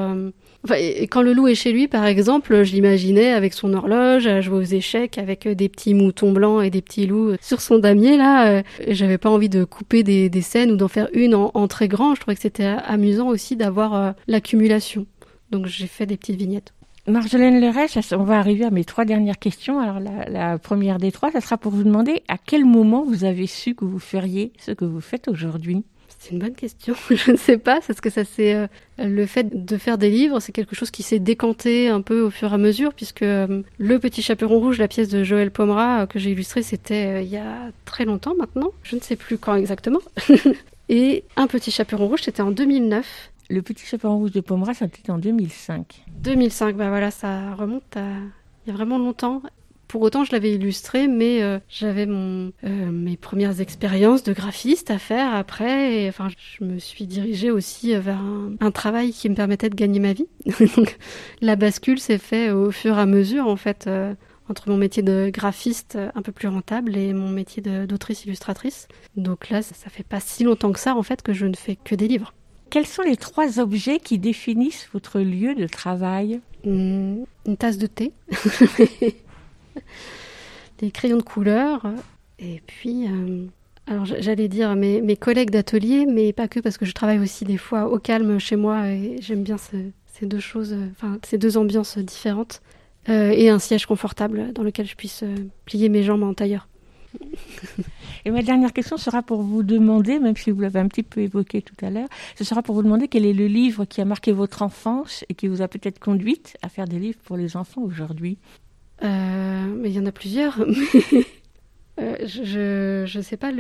Et quand le loup est chez lui, par exemple, je l'imaginais avec son horloge à jouer aux échecs avec euh, des petits moutons blancs et des petits loups euh, sur son damier là. euh, J'avais pas envie de couper des, scènes ou d'en faire une en, très grand. Je trouvais que c'était amusant aussi d'avoir l'accumulation. Donc j'ai fait des petites vignettes. Marjolaine Leray, on va arriver à mes trois dernières questions. Alors la, la première des trois, ça sera pour vous demander à quel moment vous avez su que vous feriez ce que vous faites aujourd'hui. C'est une bonne question. Je ne sais pas, parce que ça c'est euh, le fait de faire des livres, c'est quelque chose qui s'est décanté un peu au fur et à mesure, puisque euh, le Petit Chaperon Rouge, la pièce de Joël Pomera euh, que j'ai illustrée, c'était il y a très longtemps maintenant. Je ne sais plus quand exactement. et Un Petit Chaperon Rouge, c'était en 2009. Le petit chaperon rouge de Pomera, c'était en 2005. 2005, bah voilà, ça remonte à il y a vraiment longtemps. Pour autant, je l'avais illustré, mais euh, j'avais mon euh, mes premières expériences de graphiste à faire après. Et, enfin, je me suis dirigée aussi vers un, un travail qui me permettait de gagner ma vie. Donc, la bascule s'est faite au fur et à mesure, en fait, euh, entre mon métier de graphiste euh, un peu plus rentable et mon métier d'autrice illustratrice. Donc là, ça, ça fait pas si longtemps que ça, en fait, que je ne fais que des livres. Quels sont les trois objets qui définissent votre lieu de travail? Hum, une tasse de thé, des crayons de couleur, et puis, euh, alors j'allais dire mes, mes collègues d'atelier, mais pas que parce que je travaille aussi des fois au calme chez moi et j'aime bien ce- ces deux choses, euh, enfin ces deux ambiances différentes, Euh, et un siège confortable dans lequel je puisse plier mes jambes en tailleur. Et ma dernière question sera pour vous demander, même si vous l'avez un petit peu évoqué tout à l'heure, ce sera pour vous demander quel est le livre qui a marqué votre enfance et qui vous a peut-être conduite à faire des livres pour les enfants aujourd'hui. Euh, mais il y en a plusieurs. Euh, je je sais pas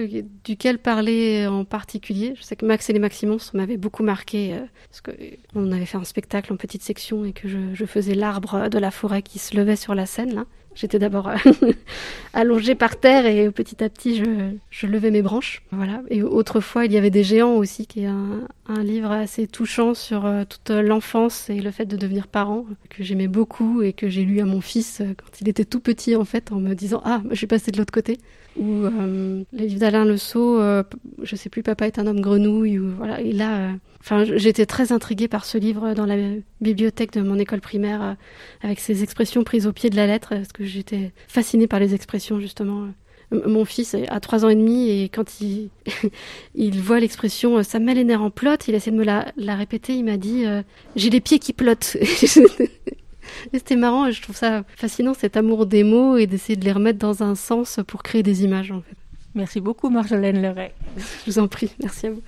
duquel parler en particulier. Je sais que Max et les Maximons m'avaient beaucoup marqué euh, parce que euh, on avait fait un spectacle en petite section et que je, je faisais l'arbre de la forêt qui se levait sur la scène là. J'étais d'abord euh, allongée par terre et petit à petit je, levais mes branches. Voilà. Et autrefois il y avait des géants aussi, qui est un, un livre assez touchant sur euh, toute l'enfance et le fait de devenir parent que j'aimais beaucoup et que j'ai lu à mon fils euh, quand il était tout petit en fait en me disant ah je suis passée de l'autre côté. Ou euh, les livres d'Alain Le Sceau, euh, je sais plus, Papa est un homme grenouille. Ou, voilà. Et là, euh, enfin, j'étais très intriguée par ce livre dans la bibliothèque de mon école primaire, euh, avec ses expressions prises au pied de la lettre, parce que j'étais fascinée par les expressions justement. M- Mon fils a trois ans et demi et quand il, il voit l'expression euh, ça me met les nerfs en plot, il essaie de me la, la répéter, il m'a dit euh, j'ai les pieds qui plottent. C'était marrant, et je trouve ça fascinant cet amour des mots et d'essayer de les remettre dans un sens pour créer des images en fait. Merci beaucoup Marjolaine Leray. Je vous en prie, merci à vous.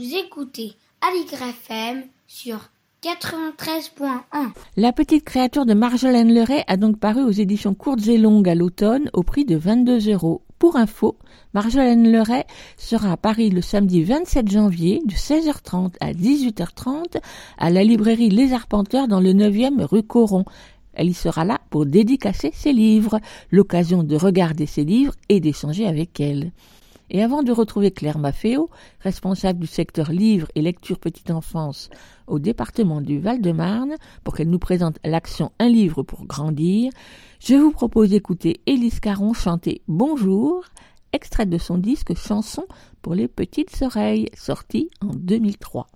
Vous écoutez Aligre FM sur 93.1. La petite créature de Marjolaine Leray a donc paru aux éditions courtes et longues à l'automne au prix de 22 euros. Pour info, Marjolaine Leray sera à Paris le samedi 27 janvier de 16h30 à 18h30 à la librairie Les Arpenteurs dans le 9e rue Coron. Elle y sera là pour dédicacer ses livres, l'occasion de regarder ses livres et d'échanger avec elle. Et avant de retrouver Claire Maffeo, responsable du secteur livres et lecture petite enfance au département du Val-de-Marne, pour qu'elle nous présente l'action Un livre pour grandir, je vous propose d'écouter Élise Caron chanter Bonjour, extrait de son disque Chanson pour les petites oreilles, sorti en 2003.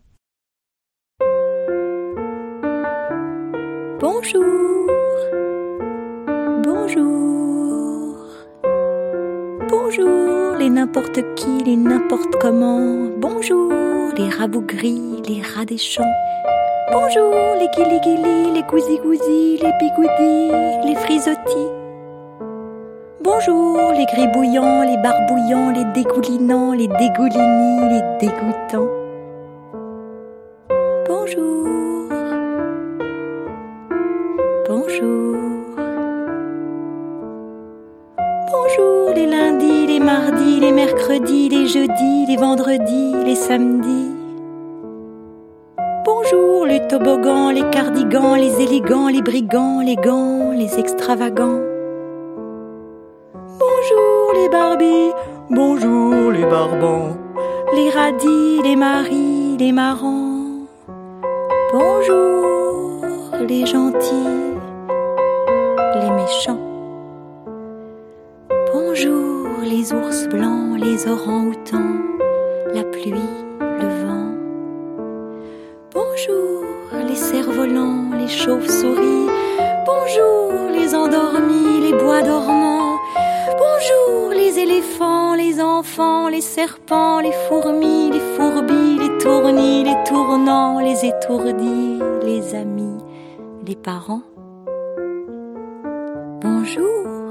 Bonjour, bonjour, bonjour les n'importe qui, les n'importe comment. Bonjour les rabougris, les rats des champs. Bonjour les guili-guili, les gousi-gousi, les bigoudis, les frisottis. Bonjour les gribouillants, les barbouillants, les dégoulinants, les dégoulinis, les dégoûtants. Bonjour. Bonjour mardis, les mercredis, les jeudis, les vendredis, les samedis. Bonjour les toboggans, les cardigans, les élégants, les brigands, les gants, les extravagants. les Barbies, bonjour les Barbans, les radis, les maris, les marrants. Bonjour les gentils, les méchants. Bonjour les ours blancs, les orangs-outans, la pluie, le vent. Bonjour les cerfs-volants, les chauves-souris. Bonjour les endormis, les bois dormants. Bonjour les éléphants, les enfants, les serpents, les fourmis, les fourbis, les tournis, les tournants, les étourdis, les amis, les parents. Bonjour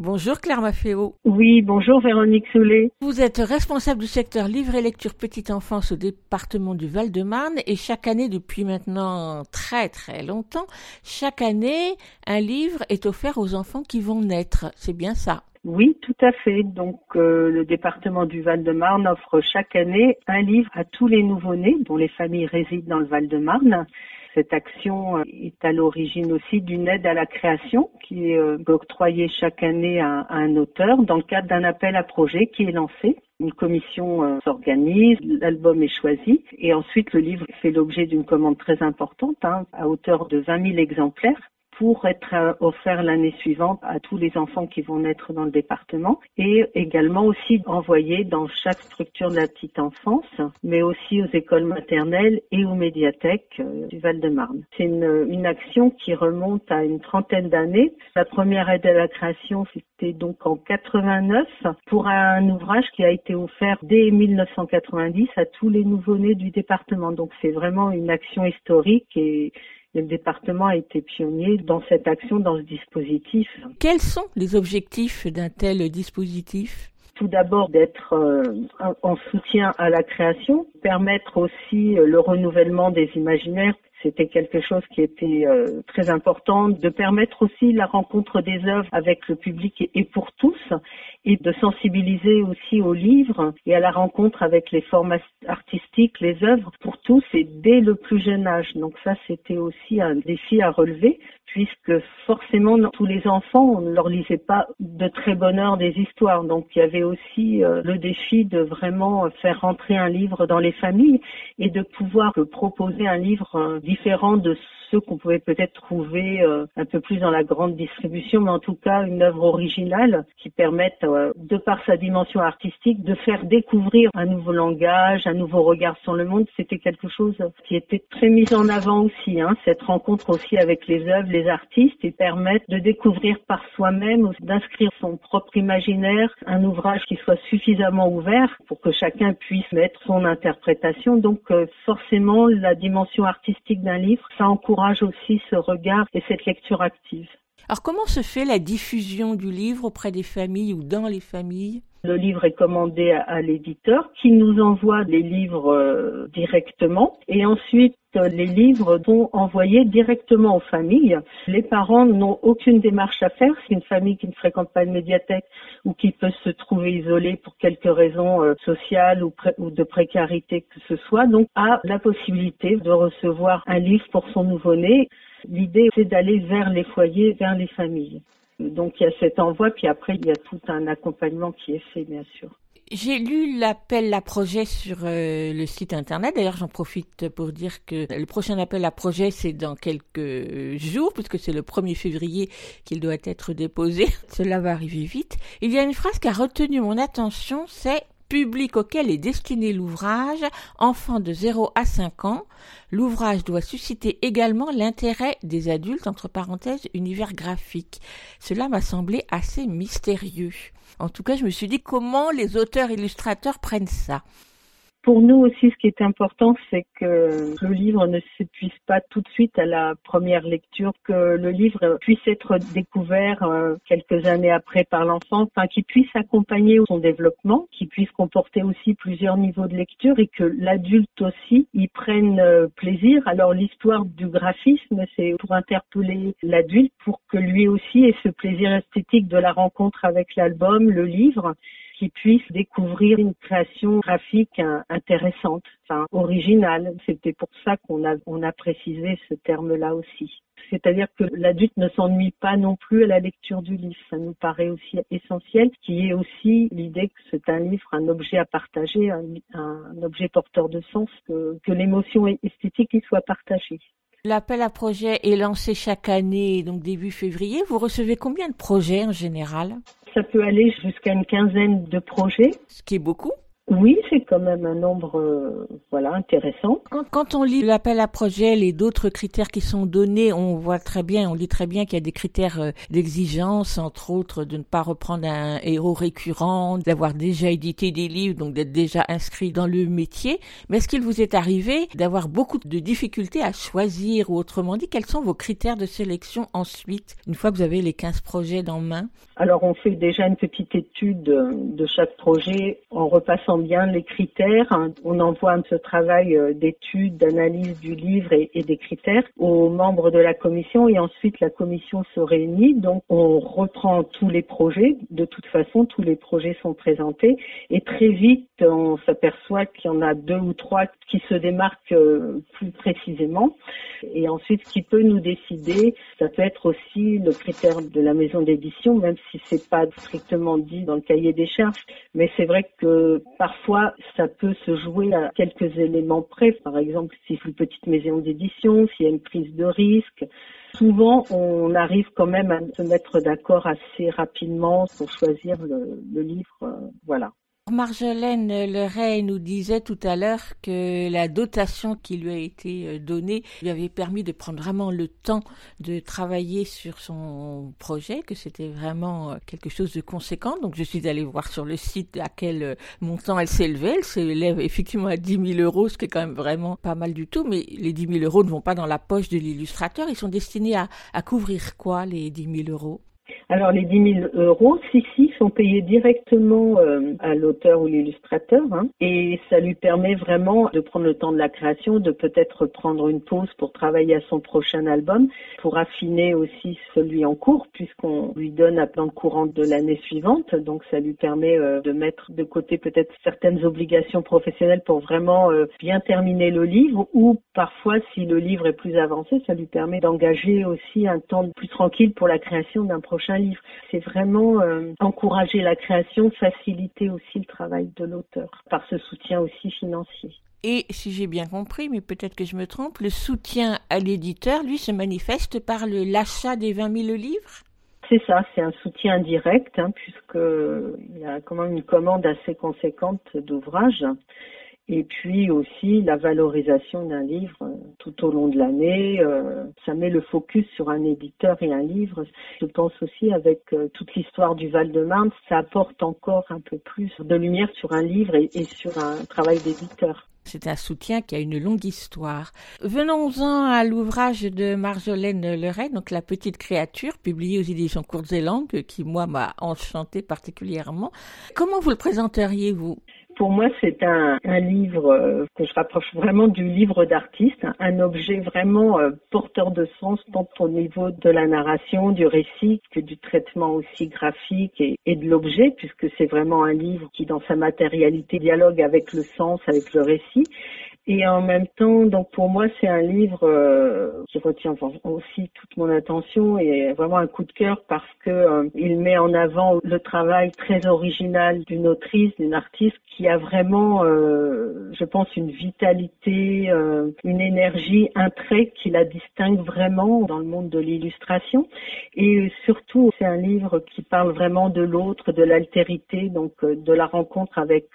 Bonjour Claire Mafféo. Oui, bonjour Véronique Soulet. Vous êtes responsable du secteur livre et lecture petite enfance au département du Val-de-Marne et chaque année depuis maintenant très très longtemps, chaque année un livre est offert aux enfants qui vont naître. C'est bien ça? Oui, tout à fait. Donc euh, le département du Val-de-Marne offre chaque année un livre à tous les nouveau-nés dont les familles résident dans le Val-de-Marne. Cette action est à l'origine aussi d'une aide à la création qui est euh, octroyée chaque année à, à un auteur dans le cadre d'un appel à projet qui est lancé. Une commission euh, s'organise, l'album est choisi et ensuite le livre fait l'objet d'une commande très importante hein, à hauteur de 20 000 exemplaires pour être euh, offert l'année suivante à tous les enfants qui vont naître dans le département et également aussi envoyé dans chaque structure de la petite enfance, mais aussi aux écoles maternelles et aux médiathèques euh, du Val-de-Marne. C'est une, une action qui remonte à une trentaine d'années. La première aide à la création, c'était donc en 89 pour un ouvrage qui a été offert dès 1990 à tous les nouveau-nés du département. Donc c'est vraiment une action historique et le département a été pionnier dans cette action, dans ce dispositif. Quels sont les objectifs d'un tel dispositif? Tout d'abord d'être euh, en soutien à la création, permettre aussi le renouvellement des imaginaires. C'était quelque chose qui était euh, très important, de permettre aussi la rencontre des œuvres avec le public et pour tous, et de sensibiliser aussi aux livres et à la rencontre avec les formes artistiques, les œuvres pour tous et dès le plus jeune âge. Donc ça, c'était aussi un défi à relever puisque forcément tous les enfants, on ne leur lisait pas de très bonne heure des histoires. Donc il y avait aussi euh, le défi de vraiment faire rentrer un livre dans les familles et de pouvoir proposer un livre euh, différent de ceux qu'on pouvait peut-être trouver euh, un peu plus dans la grande distribution, mais en tout cas une œuvre originale qui permette, euh, de par sa dimension artistique, de faire découvrir un nouveau langage, un nouveau regard sur le monde. C'était quelque chose qui était très mis en avant aussi, hein, cette rencontre aussi avec les œuvres, les artistes, et permettre de découvrir par soi-même, d'inscrire son propre imaginaire, un ouvrage qui soit suffisamment ouvert pour que chacun puisse mettre son interprétation. Donc euh, forcément, la dimension artistique d'un livre, ça encourage aussi ce regard et cette lecture active. Alors comment se fait la diffusion du livre auprès des familles ou dans les familles? Le livre est commandé à, l'éditeur qui nous envoie les livres euh, directement et ensuite euh, les livres sont envoyés directement aux familles. Les parents n'ont aucune démarche à faire. C'est une famille qui ne fréquente pas une médiathèque ou qui peut se trouver isolée pour quelques raisons euh, sociales ou, ou, de précarité que ce soit, donc a la possibilité de recevoir un livre pour son nouveau-né. L'idée, c'est d'aller vers les foyers, vers les familles. Donc il y a cet envoi, puis après il y a tout un accompagnement qui est fait, bien sûr. J'ai lu l'appel à projet sur euh, le site internet. D'ailleurs, j'en profite pour dire que le prochain appel à projet, c'est dans quelques jours, puisque c'est le 1er février qu'il doit être déposé. Cela va arriver vite. Il y a une phrase qui a retenu mon attention, c'est public auquel est destiné l'ouvrage, enfant de 0 à 5 ans. L'ouvrage doit susciter également l'intérêt des adultes, entre parenthèses, univers graphique. Cela m'a semblé assez mystérieux. En tout cas, je me suis dit comment les auteurs illustrateurs prennent ça. Pour nous aussi, ce qui est important, c'est que le livre ne s'épuise pas tout de suite à la première lecture, que le livre puisse être découvert euh, quelques années après par l'enfant, enfin qu'il puisse accompagner son développement, qu'il puisse comporter aussi plusieurs niveaux de lecture et que l'adulte aussi y prenne euh, plaisir. Alors l'histoire du graphisme, c'est pour interpeller l'adulte pour que lui aussi ait ce plaisir esthétique de la rencontre avec l'album, le livre, qui puisse découvrir une création graphique intéressante, enfin originale. C'était pour ça qu'on a, on a précisé ce terme-là aussi. C'est-à-dire que l'adulte ne s'ennuie pas non plus à la lecture du livre. Ça nous paraît aussi essentiel, qui est aussi l'idée que c'est un livre, un objet à partager, un, un objet porteur de sens, que, que l'émotion esthétique y soit partagée. L'appel à projet est lancé chaque année, donc début février. Vous recevez combien de projets en général? Ça peut aller jusqu'à une quinzaine de projets. Ce qui est beaucoup oui, c'est quand même un nombre euh, voilà intéressant. Quand, quand on lit l'appel à projet, et d'autres critères qui sont donnés, on voit très bien, on lit très bien qu'il y a des critères euh, d'exigence, entre autres de ne pas reprendre un héros récurrent, d'avoir déjà édité des livres, donc d'être déjà inscrit dans le métier. Mais est-ce qu'il vous est arrivé d'avoir beaucoup de difficultés à choisir, ou autrement dit, quels sont vos critères de sélection ensuite, une fois que vous avez les 15 projets dans main? Alors on fait déjà une petite étude de chaque projet en repassant bien les critères. On envoie ce travail euh, d'étude, d'analyse du livre et, des critères aux membres de la commission et ensuite la commission se réunit. Donc on reprend tous les projets. De toute façon, tous les projets sont présentés et très vite on s'aperçoit qu'il y en a deux ou trois qui se démarquent euh, plus précisément. Et ensuite, ce qui peut nous décider, ça peut être aussi le critère de la maison d'édition, même si c'est pas strictement dit dans le cahier des charges. Mais c'est vrai que parfois, ça peut se jouer à quelques éléments près. Par exemple, si c'est une petite maison d'édition, s'il y a une prise de risque. Souvent, on arrive quand même à se mettre d'accord assez rapidement pour choisir le, livre. Euh, voilà. Marjolaine Leray nous disait tout à l'heure que la dotation qui lui a été euh, donnée lui avait permis de prendre vraiment le temps de travailler sur son projet, que c'était vraiment euh, quelque chose de conséquent. Donc je suis allée voir sur le site à quel euh, montant elle s'élevait. Elle s'élève effectivement à 10 000 euros, ce qui est quand même vraiment pas mal du tout. Mais les 10 000 euros ne vont pas dans la poche de l'illustrateur. Ils sont destinés à, à couvrir quoi, les 10 000 euros? Alors les 10 000 euros, si si, sont payés directement euh, à l'auteur ou l'illustrateur, hein, et ça lui permet vraiment de prendre le temps de la création, de peut-être prendre une pause pour travailler à son prochain album, pour affiner aussi celui en cours, puisqu'on lui donne à plan courant de l'année suivante. Donc ça lui permet euh, de mettre de côté peut-être certaines obligations professionnelles pour vraiment euh, bien terminer le livre, ou parfois si le livre est plus avancé, ça lui permet d'engager aussi un temps plus tranquille pour la création d'un prochain livre. C'est vraiment euh, encourager la création, faciliter aussi le travail de l'auteur par ce soutien aussi financier. Et si j'ai bien compris, mais peut-être que je me trompe, le soutien à l'éditeur, lui, se manifeste par l'achat des 20 000 livres? C'est ça, c'est un soutien indirect, hein, puisqu'il y a quand même une commande assez conséquente d'ouvrages et puis aussi la valorisation d'un livre euh, tout au long de l'année. Euh, ça met le focus sur un éditeur et un livre. Je pense aussi avec euh, toute l'histoire du Val-de-Marne, ça apporte encore un peu plus de lumière sur un livre et, sur un travail d'éditeur. C'est un soutien qui a une longue histoire. Venons-en à l'ouvrage de Marjolaine Leray, donc La petite créature, publié aux éditions Courtes et Langues, qui moi m'a enchanté particulièrement. Comment vous le présenteriez-vous? Pour moi, c'est un, livre euh, que je rapproche vraiment du livre d'artiste, un objet vraiment euh, porteur de sens, tant au niveau de la narration, du récit, que du traitement aussi graphique et de l'objet, puisque c'est vraiment un livre qui, dans sa matérialité, dialogue avec le sens, avec le récit. Et en même temps, donc pour moi, c'est un livre euh, qui retient aussi toute mon attention et vraiment un coup de cœur parce que euh, il met en avant le travail très original d'une autrice, d'une artiste qui a vraiment, euh, je pense, une vitalité, une énergie, un trait qui la distingue vraiment dans le monde de l'illustration. Et surtout, c'est un livre qui parle vraiment de l'autre, de l'altérité, donc de la rencontre avec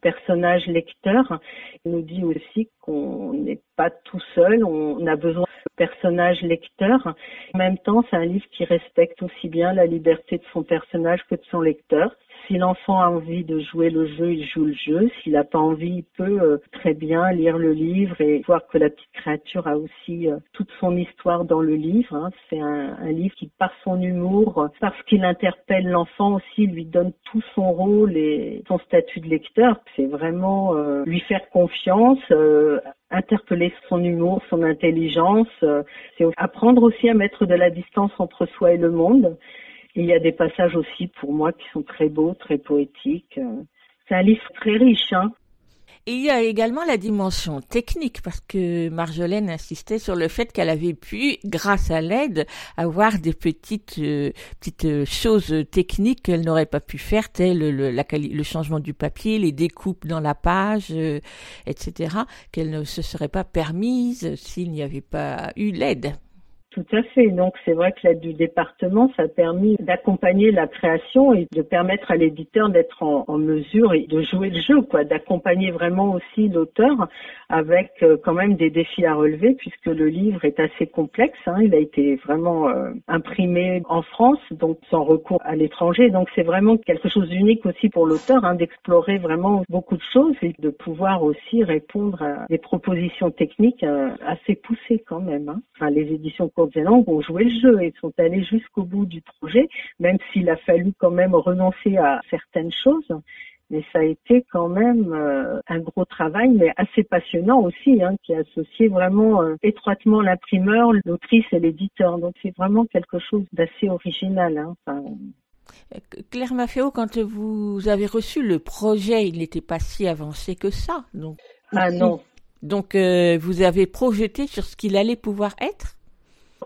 personnage lecteur. Nous dit aussi qu'on n'est pas tout seul, on a besoin de personnage lecteur. En même temps, c'est un livre qui respecte aussi bien la liberté de son personnage que de son lecteur. Si l'enfant a envie de jouer le jeu, il joue le jeu. S'il n'a pas envie, il peut euh, très bien lire le livre et voir que la petite créature a aussi euh, toute son histoire dans le livre. Hein. C'est un, livre qui, par son humour, parce qu'il interpelle l'enfant aussi, lui donne tout son rôle et son statut de lecteur. C'est vraiment euh, lui faire confiance, interpeller son humour, son intelligence. c'est apprendre aussi à mettre de la distance entre soi et le monde il y a des passages aussi pour moi qui sont très beaux, très poétiques. C'est un livre très riche. Hein. il y a également la dimension technique, parce que Marjolaine insistait sur le fait qu'elle avait pu, grâce à l'aide, avoir des petites euh, petites choses techniques qu'elle n'aurait pas pu faire, tel le, le, changement du papier, les découpes dans la page, euh, etc., qu'elle ne se serait pas permise s'il n'y avait pas eu l'aide. Tout à fait. Donc c'est vrai que l'aide du département, ça a permis d'accompagner la création et de permettre à l'éditeur d'être en, mesure et de jouer le jeu, quoi, d'accompagner vraiment aussi l'auteur avec euh, quand même des défis à relever puisque le livre est assez complexe. Hein. Il a été vraiment euh, imprimé en France, donc sans recours à l'étranger. Donc c'est vraiment quelque chose d'unique aussi pour l'auteur hein, d'explorer vraiment beaucoup de choses et de pouvoir aussi répondre à des propositions techniques euh, assez poussées quand même. Hein. Les éditions Courtelangue ont joué le jeu et sont allés jusqu'au bout du projet, même s'il a fallu quand même renoncer à certaines choses. Mais ça a été quand même euh, un gros travail, mais assez passionnant aussi, hein, qui a associé vraiment euh, étroitement l'imprimeur, l'autrice et l'éditeur. Donc c'est vraiment quelque chose d'assez original. Hein. Claire Maffeo, quand vous avez reçu le projet, il n'était pas si avancé que ça. Donc, ah non. Donc euh, vous avez projeté sur ce qu'il allait pouvoir être?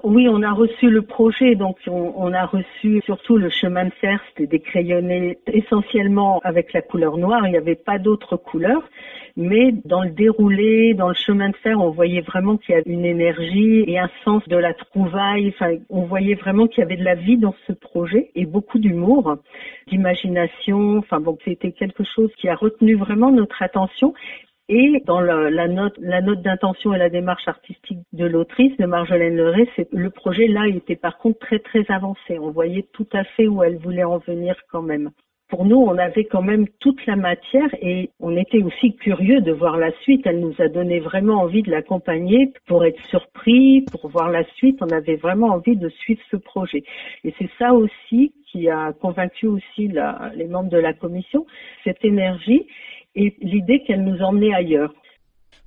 Oui, on a reçu le projet, donc on, a reçu surtout le chemin de fer, c'était décrayonné essentiellement avec la couleur noire, il n'y avait pas d'autres couleurs, mais dans le déroulé, dans le chemin de fer, on voyait vraiment qu'il y avait une énergie et un sens de la trouvaille, enfin, on voyait vraiment qu'il y avait de la vie dans ce projet et beaucoup d'humour, d'imagination, enfin bon, c'était quelque chose qui a retenu vraiment notre attention et dans la note, d'intention et la démarche artistique de l'autrice, de Marjolaine Leray, c'est le projet là était par contre très très avancé. On voyait tout à fait où elle voulait en venir quand même. Pour nous, on avait quand même toute la matière et on était aussi curieux de voir la suite. Elle nous a donné vraiment envie de l'accompagner pour être surpris, pour voir la suite. On avait vraiment envie de suivre ce projet. Et c'est ça aussi qui a convaincu aussi les membres de la commission, cette énergie et l'idée qu'elle nous emmenait ailleurs.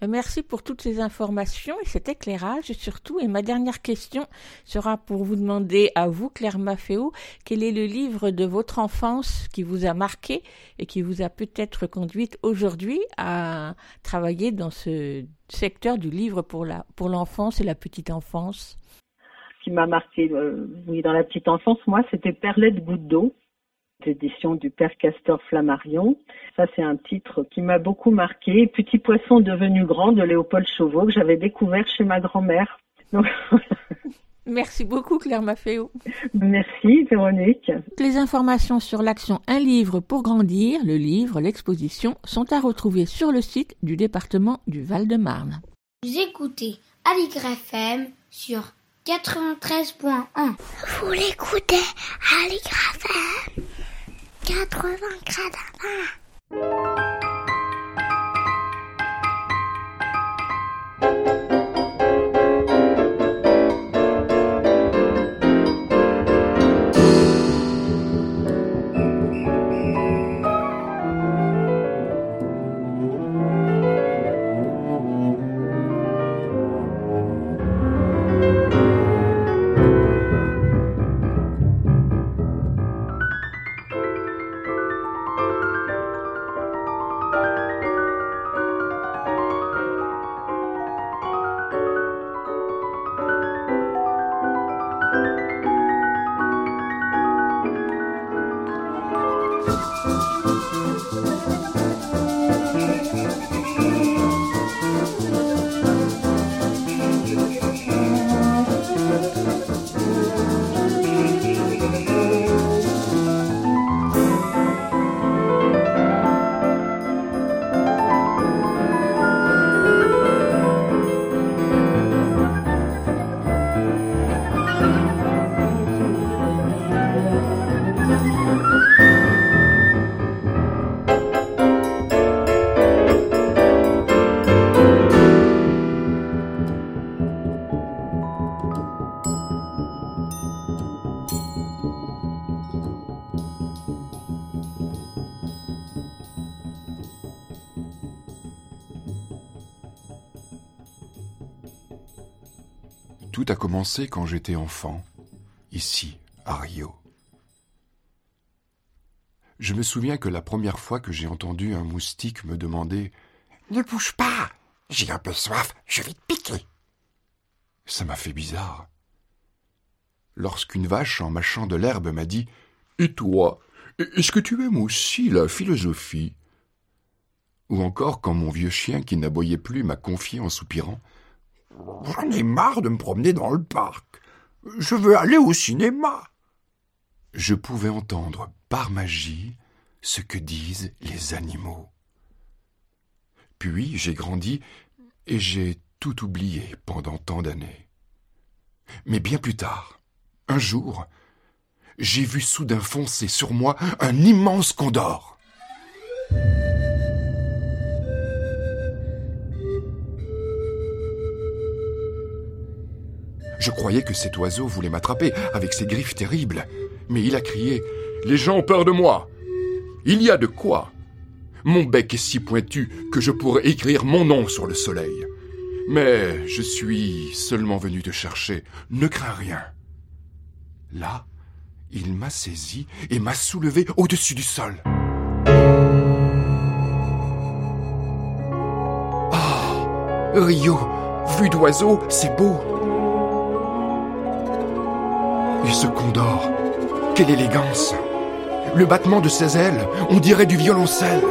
Euh, merci pour toutes ces informations et cet éclairage surtout. Et ma dernière question sera pour vous demander à vous, Claire Maffeo, quel est le livre de votre enfance qui vous a marqué et qui vous a peut-être conduite aujourd'hui à travailler dans ce secteur du livre pour la pour l'enfance et la petite enfance? Ce qui m'a marqué, euh, oui, dans la petite enfance, moi, c'était Perlette Goutte d'eau d'édition du père Castor Flammarion. Ça, c'est un titre qui m'a beaucoup marqué. Petit poisson devenu grand de Léopold Chauveau que j'avais découvert chez ma grand-mère. Merci beaucoup Claire Maffeo. Merci Véronique. Les informations sur l'action Un livre pour grandir, le livre, l'exposition, sont à retrouver sur le site du département du Val-de-Marne. Vous écoutez Aligre FM sur 93.1. Vous l'écoutez Aligre FM 80 grades a commencé quand j'étais enfant, ici, à Rio. Je me souviens que la première fois que j'ai entendu un moustique me demander Ne bouge pas J'ai un peu soif, je vais te piquer. Ça m'a fait bizarre. Lorsqu'une vache, en mâchant de l'herbe, m'a dit Et toi, est-ce que tu aimes aussi la philosophie? Ou encore quand mon vieux chien, qui n'aboyait plus, m'a confié en soupirant J'en ai marre de me promener dans le parc. Je veux aller au cinéma. Je pouvais entendre, par magie, ce que disent les animaux. Puis j'ai grandi et j'ai tout oublié pendant tant d'années. Mais bien plus tard, un jour, j'ai vu soudain foncer sur moi un immense condor. Je croyais que cet oiseau voulait m'attraper avec ses griffes terribles, mais il a crié Les gens ont peur de moi. Il y a de quoi. Mon bec est si pointu que je pourrais écrire mon nom sur le soleil. Mais je suis seulement venu te chercher. Ne crains rien. Là, il m'a saisi et m'a soulevé au-dessus du sol. Ah, Rio, vue d'oiseau, c'est beau. Et ce condor, quelle élégance Le battement de ses ailes, on dirait du violoncelle.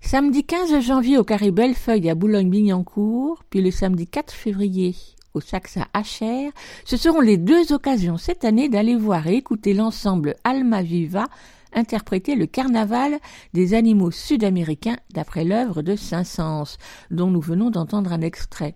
Samedi 15 janvier au Carré Bellefeuille à Boulogne-Billancourt, puis le samedi 4 février au Saxa Hacher, ce seront les deux occasions cette année d'aller voir et écouter l'ensemble Alma Viva interpréter le carnaval des animaux sud-américains d'après l'œuvre de Saint-Saëns, dont nous venons d'entendre un extrait.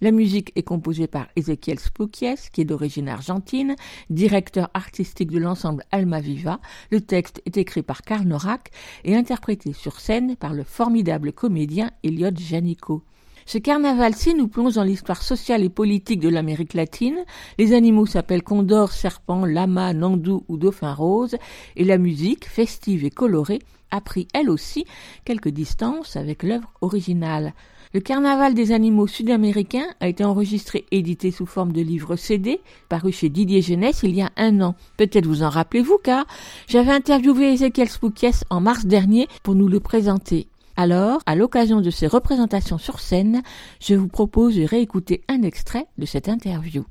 La musique est composée par Ezequiel Spoukies, qui est d'origine argentine, directeur artistique de l'ensemble Alma Viva. Le texte est écrit par Karl Norak et interprété sur scène par le formidable comédien Elliot Janico. Ce carnaval-ci nous plonge dans l'histoire sociale et politique de l'Amérique latine. Les animaux s'appellent condor, serpent, lama, nandou ou dauphin rose, et la musique, festive et colorée, a pris elle aussi quelques distances avec l'œuvre originale. Le Carnaval des animaux sud-américains a été enregistré et édité sous forme de livre CD, paru chez Didier Jeunesse il y a un an. Peut-être vous en rappelez-vous car j'avais interviewé Ezekiel Spoukies en mars dernier pour nous le présenter. Alors, à l'occasion de ces représentations sur scène, je vous propose de réécouter un extrait de cette interview.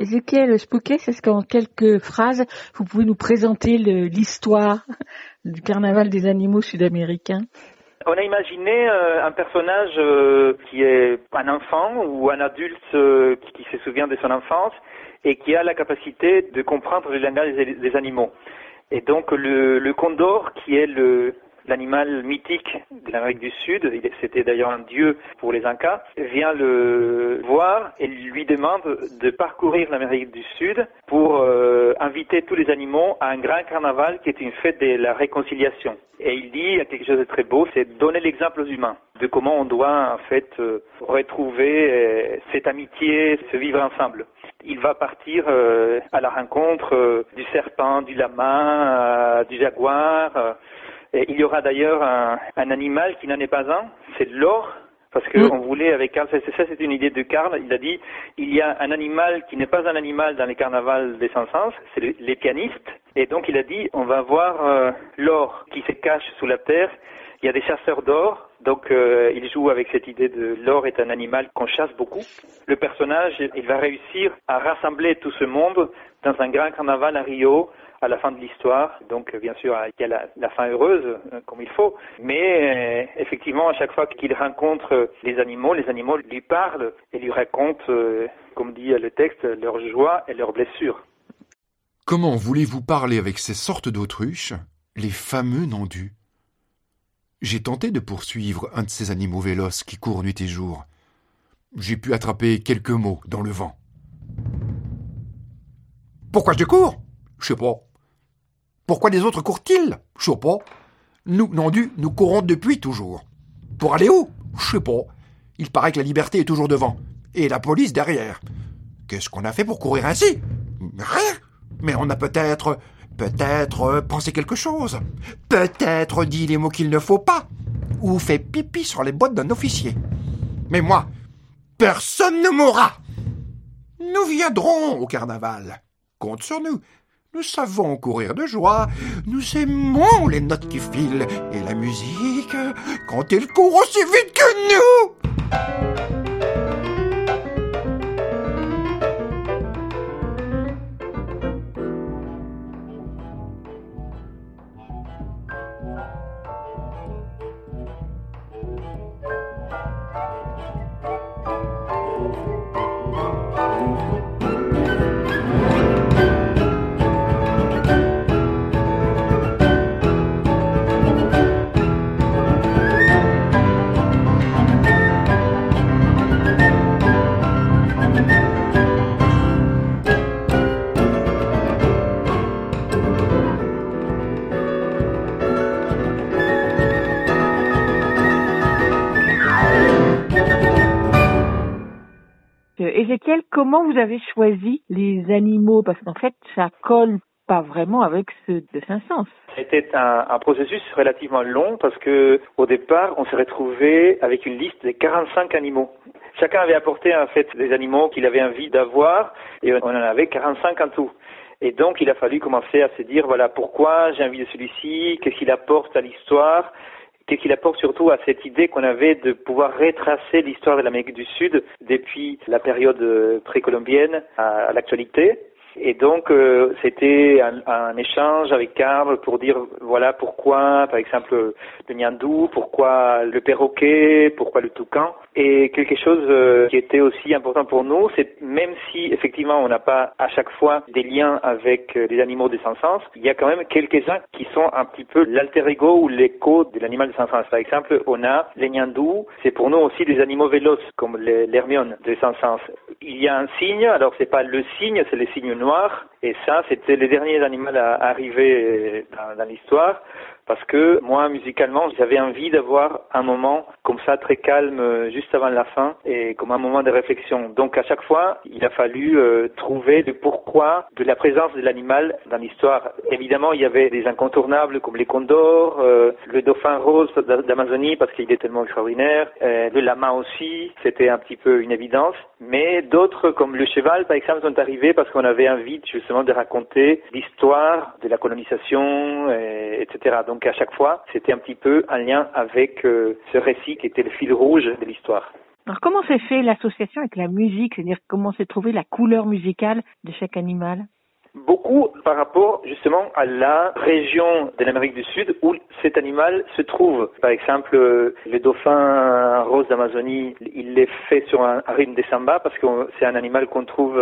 Ezekiel Spouquet, est-ce qu'en quelques phrases, vous pouvez nous présenter l'histoire du carnaval des animaux sud-américains? On a imaginé euh, un personnage euh, qui est un enfant ou un adulte euh, qui, se souvient de son enfance et qui a la capacité de comprendre le langage des, animaux. Et donc le, le condor, qui est le, l'animal mythique de l'Amérique du Sud, c'était d'ailleurs un dieu pour les Incas, vient le voir et lui demande de parcourir l'Amérique du Sud pour euh, inviter tous les animaux à un grand carnaval qui est une fête de la réconciliation. Et il dit quelque chose de très beau, c'est donner l'exemple aux humains de comment on doit en fait euh, retrouver euh, cette amitié, se vivre ensemble. Il va partir à la rencontre du serpent, du lama, du jaguar il y aura d'ailleurs un, animal qui n'en est pas un, c'est l'or, parce qu'on voulait avec Karl, ça c'est une idée de Karl, il a dit, il y a un animal qui n'est pas un animal dans les carnavals des Saint-Saëns, c'est les pianistes, et donc il a dit, on va voir euh, l'or qui se cache sous la terre, il y a des chasseurs d'or, donc euh, il joue avec cette idée de l'or est un animal qu'on chasse beaucoup. Le personnage, il va réussir à rassembler tout ce monde dans un grand carnaval à Rio, à la fin de l'histoire. Donc, bien sûr, il y a la, fin heureuse, euh, comme il faut. Mais euh, effectivement, à chaque fois qu'il rencontre les animaux, les animaux lui parlent et lui racontent, euh, comme dit le texte, leur joie et leurs blessures. Comment voulez-vous parler avec ces sortes d'autruches, les fameux nandus? J'ai tenté de poursuivre un de ces animaux véloces qui courent nuit et jour. J'ai pu attraper quelques mots dans le vent. Pourquoi je cours? Je sais pas. Pourquoi les autres courent-ils? Je sais pas. Nous, Nandus, nous courons depuis toujours. Pour aller où? Je sais pas. Il paraît que la liberté est toujours devant, et la police derrière. Qu'est-ce qu'on a fait pour courir ainsi? Rien. Mais on a peut-être, peut-être euh, pensé quelque chose. Peut-être dit les mots qu'il ne faut pas. Ou fait pipi sur les bottes d'un officier. Mais moi, personne ne mourra. Nous viendrons au carnaval. Compte sur nous. Nous savons courir de joie. Nous aimons les notes qui filent et la musique quand elle court aussi vite que nous. Comment vous avez choisi les animaux? Parce qu'en fait, ça colle pas vraiment avec ceux de Saint-Saëns. C'était un, un, processus relativement long parce que au départ, on s'est retrouvé avec une liste de 45 animaux. Chacun avait apporté en fait des animaux qu'il avait envie d'avoir et on en avait 45 en tout. Et donc, il a fallu commencer à se dire, voilà, pourquoi j'ai envie de celui-ci, qu'est-ce qu'il apporte à l'histoire, qu'est-ce qu'il apporte surtout à cette idée qu'on avait de pouvoir retracer l'histoire de l'Amérique du Sud depuis la période précolombienne à, à l'actualité. Et donc, euh, c'était un, un, échange avec Karl pour dire, voilà, pourquoi, par exemple, le Nyandou, pourquoi le perroquet, pourquoi le toucan. Et quelque chose euh, qui était aussi important pour nous, c'est même si, effectivement, on n'a pas à chaque fois des liens avec euh, les animaux de Saint-Saëns, il y a quand même quelques-uns qui sont un petit peu l'alter ego ou l'écho de l'animal de Saint-Saëns. Par exemple, on a les Nyandou, c'est pour nous aussi des animaux véloces, comme l'hermione de Saint-Saëns. Il y a un signe, alors c'est pas le signe, c'est le signe et ça, c'était les derniers animaux à arriver dans l'histoire, parce que moi, musicalement, j'avais envie d'avoir un moment comme ça, très calme, juste avant la fin, et comme un moment de réflexion. Donc à chaque fois, il a fallu euh, trouver le pourquoi de la présence de l'animal dans l'histoire. Évidemment, il y avait des incontournables comme les condors, euh, le dauphin rose d'Amazonie parce qu'il est tellement extraordinaire, euh, le lama aussi, c'était un petit peu une évidence. Mais d'autres, comme le cheval, par exemple, sont arrivés parce qu'on avait envie justement de raconter l'histoire de la colonisation, et, etc. à chaque fois, c'était un petit peu un lien avec euh, ce récit qui était le fil rouge de l'histoire. Alors comment s'est fait l'association avec la musique, c'est-à-dire comment s'est trouvée la couleur musicale de chaque animal? Beaucoup par rapport justement à la région de l'Amérique du Sud où cet animal se trouve. Par exemple, le dauphin rose d'Amazonie, il est fait sur un, rythme de samba parce que c'est un animal qu'on trouve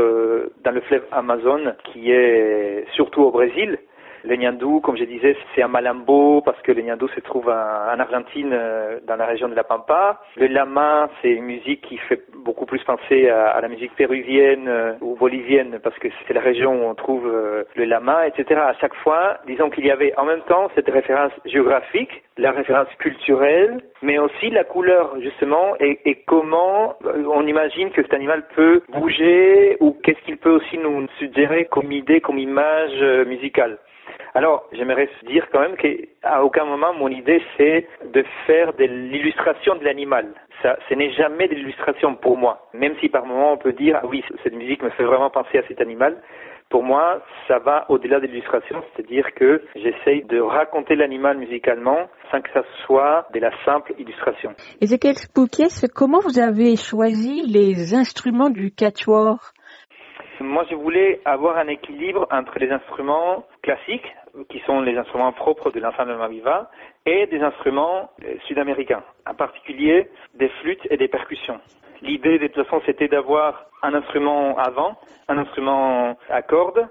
dans le fleuve Amazon qui est surtout au Brésil. Le Nyandou, comme je disais, c'est un malambo parce que le Nyandou se trouve en Argentine, dans la région de la Pampa. Le lama, c'est une musique qui fait beaucoup plus penser à, la musique péruvienne ou bolivienne parce que c'est la région où on trouve le lama, etc. À chaque fois, disons qu'il y avait en même temps cette référence géographique, la référence culturelle, mais aussi la couleur justement et, et comment on imagine que cet animal peut bouger ou qu'est-ce qu'il peut aussi nous suggérer comme idée, comme image musicale. Alors, j'aimerais dire quand même qu'à aucun moment mon idée c'est de faire de l'illustration de l'animal. Ça, ce n'est jamais de l'illustration pour moi. Même si par moment on peut dire ah oui cette musique me fait vraiment penser à cet animal. Pour moi, ça va au-delà de l'illustration, c'est-à-dire que j'essaye de raconter l'animal musicalement sans que ça soit de la simple illustration. Ezekiel Spoukies, comment vous avez choisi les instruments du quatuor? Moi, je voulais avoir un équilibre entre les instruments classiques, qui sont les instruments propres de l'ensemble Maviva, et des instruments sud-américains, en particulier des flûtes et des percussions. L'idée, de toute façon, c'était d'avoir un instrument avant, un instrument à cordes,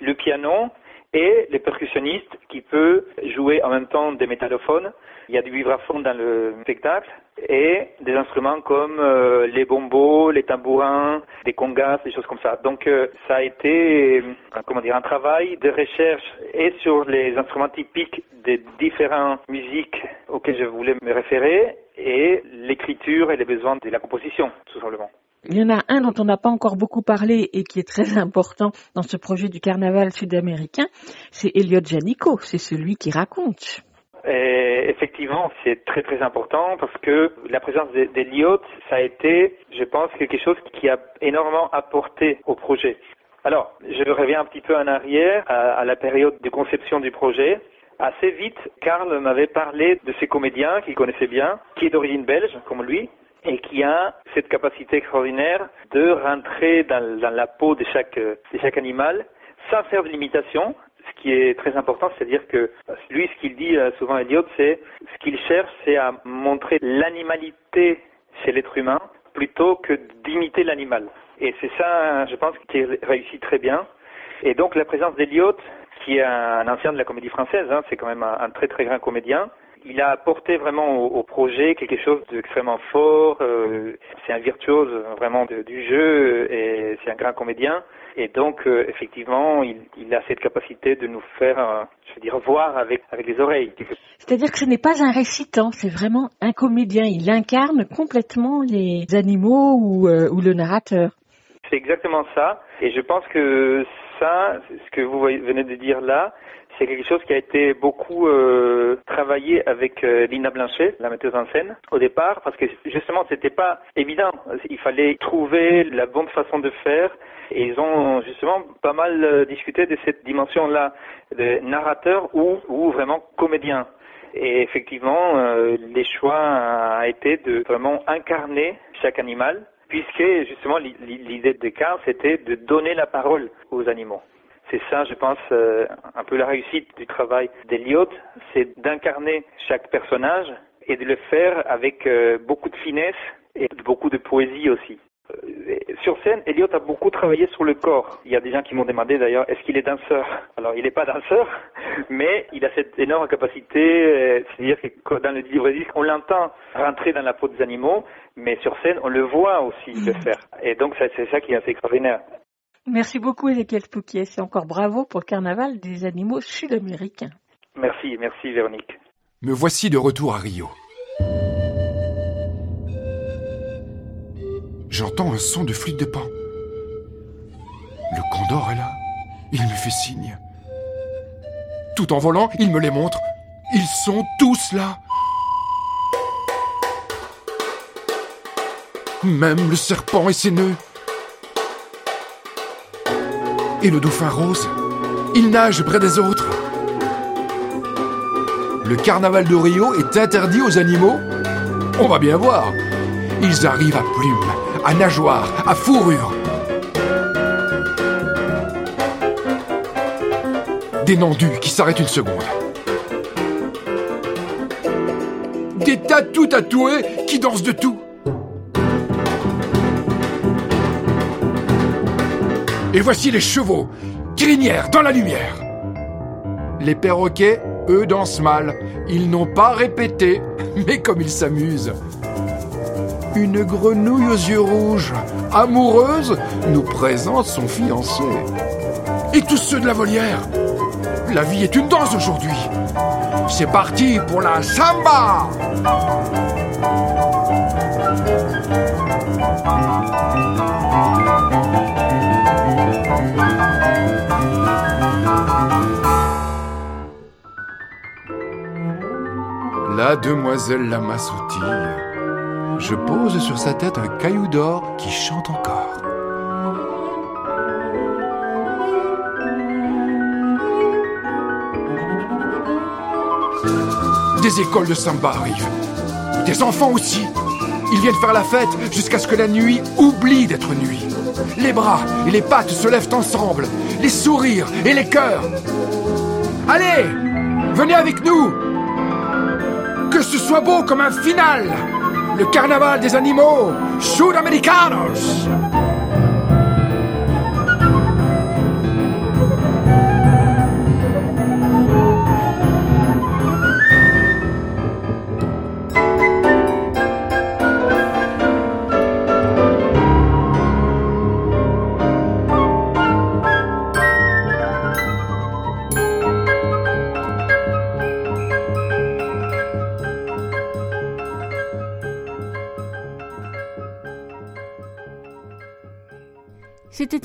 le piano et les percussionnistes qui peuvent jouer en même temps des métallophones. Il y a du vibraphone dans le spectacle et des instruments comme euh, les bombos, les tambourins, des congas, des choses comme ça. Donc euh, ça a été euh, comment dire un travail de recherche et sur les instruments typiques des différentes musiques auxquelles je voulais me référer et l'écriture et les besoins de la composition tout simplement. Il y en a un dont on n'a pas encore beaucoup parlé et qui est très important dans ce projet du carnaval sud-américain, c'est Elliot Janico, c'est celui qui raconte. Et effectivement, c'est très très important parce que la présence d'Eliot, ça a été, je pense, quelque chose qui a énormément apporté au projet. Alors, je reviens un petit peu en arrière à, la période de conception du projet. Assez vite, Karl m'avait parlé de ces comédiens qu'il connaissait bien, qui est d'origine belge, comme lui, et qui a cette capacité extraordinaire de rentrer dans, la peau de chaque, de chaque animal sans faire de limitation, ce qui est très important, c'est-à-dire que lui, ce qu'il dit euh, souvent, Elliot, c'est ce qu'il cherche, c'est à montrer l'animalité chez l'être humain plutôt que d'imiter l'animal. Et c'est ça, je pense, qui réussit très bien. Et donc la présence d'Eliot, qui est un ancien de la comédie française, hein, c'est quand même un, très très grand comédien, il a apporté vraiment au, projet quelque chose d'extrêmement fort. Euh, c'est un virtuose vraiment du jeu et c'est un grand comédien. Et donc, euh, effectivement, il, il, a cette capacité de nous faire, euh, je veux dire, voir avec, avec les oreilles. C'est-à-dire que ce n'est pas un récitant, c'est vraiment un comédien. Il incarne complètement les animaux ou, euh, ou le narrateur. C'est exactement ça. Et je pense que ça, ce que vous venez de dire là, c'est quelque chose qui a été beaucoup euh, travaillé avec euh, Lina Blanchet, la metteuse en scène, au départ, parce que justement, c'était pas évident. Il fallait trouver la bonne façon de faire. Et ils ont justement pas mal euh, discuté de cette dimension-là, de narrateur ou, ou vraiment comédien. Et effectivement, euh, les choix a été de vraiment incarner chaque animal, puisque justement l'idée de Carl, c'était de donner la parole aux animaux. C'est ça, je pense, euh, un peu la réussite du travail d'Eliot, c'est d'incarner chaque personnage et de le faire avec euh, beaucoup de finesse et beaucoup de poésie aussi. Euh, sur scène, Elliot a beaucoup travaillé sur le corps. Il y a des gens qui m'ont demandé d'ailleurs, est-ce qu'il est danseur? Alors, il n'est pas danseur, mais il a cette énorme capacité, c'est-à-dire que dans le livre on l'entend rentrer dans la peau des animaux, mais sur scène, on le voit aussi le faire. Et donc, c'est ça qui est assez extraordinaire. Merci beaucoup, Ezekiel Pouquier. C'est encore bravo pour le carnaval des animaux sud-américains. Merci, merci, Véronique. Me voici de retour à Rio. J'entends un son de flûte de pan. Le condor est là. Il me fait signe. Tout en volant, il me les montre. Ils sont tous là. Même le serpent et ses nœuds et le dauphin rose. Il nage près des autres. Le carnaval de Rio est interdit aux animaux On va bien voir. Ils arrivent à plumes, à nageoires, à fourrures. Des nandus qui s'arrêtent une seconde. Des tatous tatoués qui dansent de tout. Et voici les chevaux, crinières dans la lumière. Les perroquets, eux, dansent mal. Ils n'ont pas répété, mais comme ils s'amusent. Une grenouille aux yeux rouges, amoureuse, nous présente son fiancé. Et tous ceux de la volière. La vie est une danse aujourd'hui. C'est parti pour la samba La demoiselle lama sautille. Je pose sur sa tête un caillou d'or qui chante encore. Des écoles de samba arrivent. Des enfants aussi. Ils viennent faire la fête jusqu'à ce que la nuit oublie d'être nuit. Les bras et les pattes se lèvent ensemble, les sourires et les cœurs. Allez, venez avec nous. Que ce soit beau comme un final. Le carnaval des animaux, Sud-Americanos.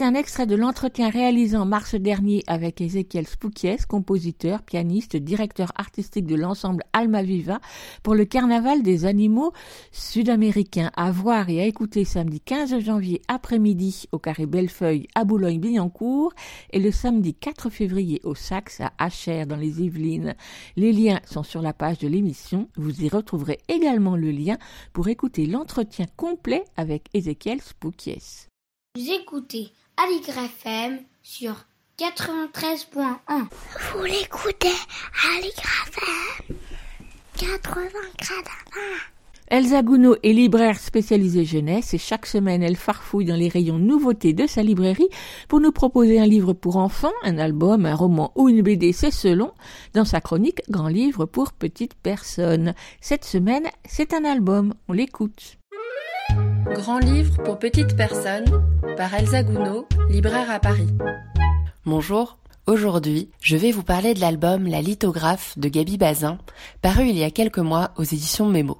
Un extrait de l'entretien réalisé en mars dernier avec Ezekiel Spoukies, compositeur, pianiste, directeur artistique de l'ensemble Alma Viva pour le Carnaval des animaux sud-américains à voir et à écouter samedi 15 janvier après-midi au Carré Bellefeuille à Boulogne-Billancourt et le samedi 4 février au Saxe à Acher dans les Yvelines. Les liens sont sur la page de l'émission. Vous y retrouverez également le lien pour écouter l'entretien complet avec Ezekiel Spoukies. Vous écoutez Aligre FM sur 93.1. Vous l'écoutez Aligre FM 80 Elsa Gounod est libraire spécialisée jeunesse et chaque semaine elle farfouille dans les rayons nouveautés de sa librairie pour nous proposer un livre pour enfants, un album, un roman ou une BD, c'est selon, dans sa chronique Grand livre pour petites personnes. Cette semaine, c'est un album, on l'écoute. Grand livre pour petites personnes par Elsa Gounod, libraire à Paris. Bonjour, aujourd'hui je vais vous parler de l'album La lithographe de Gaby Bazin, paru il y a quelques mois aux éditions Mémo.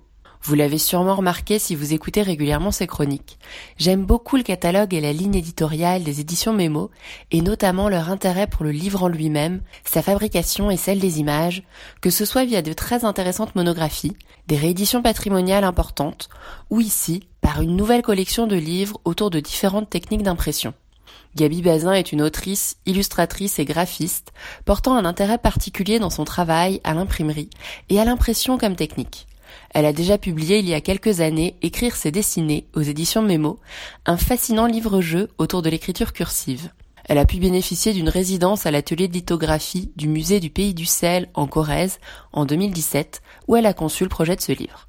Vous l'avez sûrement remarqué si vous écoutez régulièrement ces chroniques. J'aime beaucoup le catalogue et la ligne éditoriale des éditions Mémo, et notamment leur intérêt pour le livre en lui-même, sa fabrication et celle des images, que ce soit via de très intéressantes monographies, des rééditions patrimoniales importantes, ou ici, par une nouvelle collection de livres autour de différentes techniques d'impression. Gabi Bazin est une autrice, illustratrice et graphiste, portant un intérêt particulier dans son travail à l'imprimerie et à l'impression comme technique. Elle a déjà publié il y a quelques années Écrire ses dessinées aux éditions Mémo, un fascinant livre-jeu autour de l'écriture cursive. Elle a pu bénéficier d'une résidence à l'atelier de lithographie du musée du Pays du Sel en Corrèze en 2017 où elle a conçu le projet de ce livre.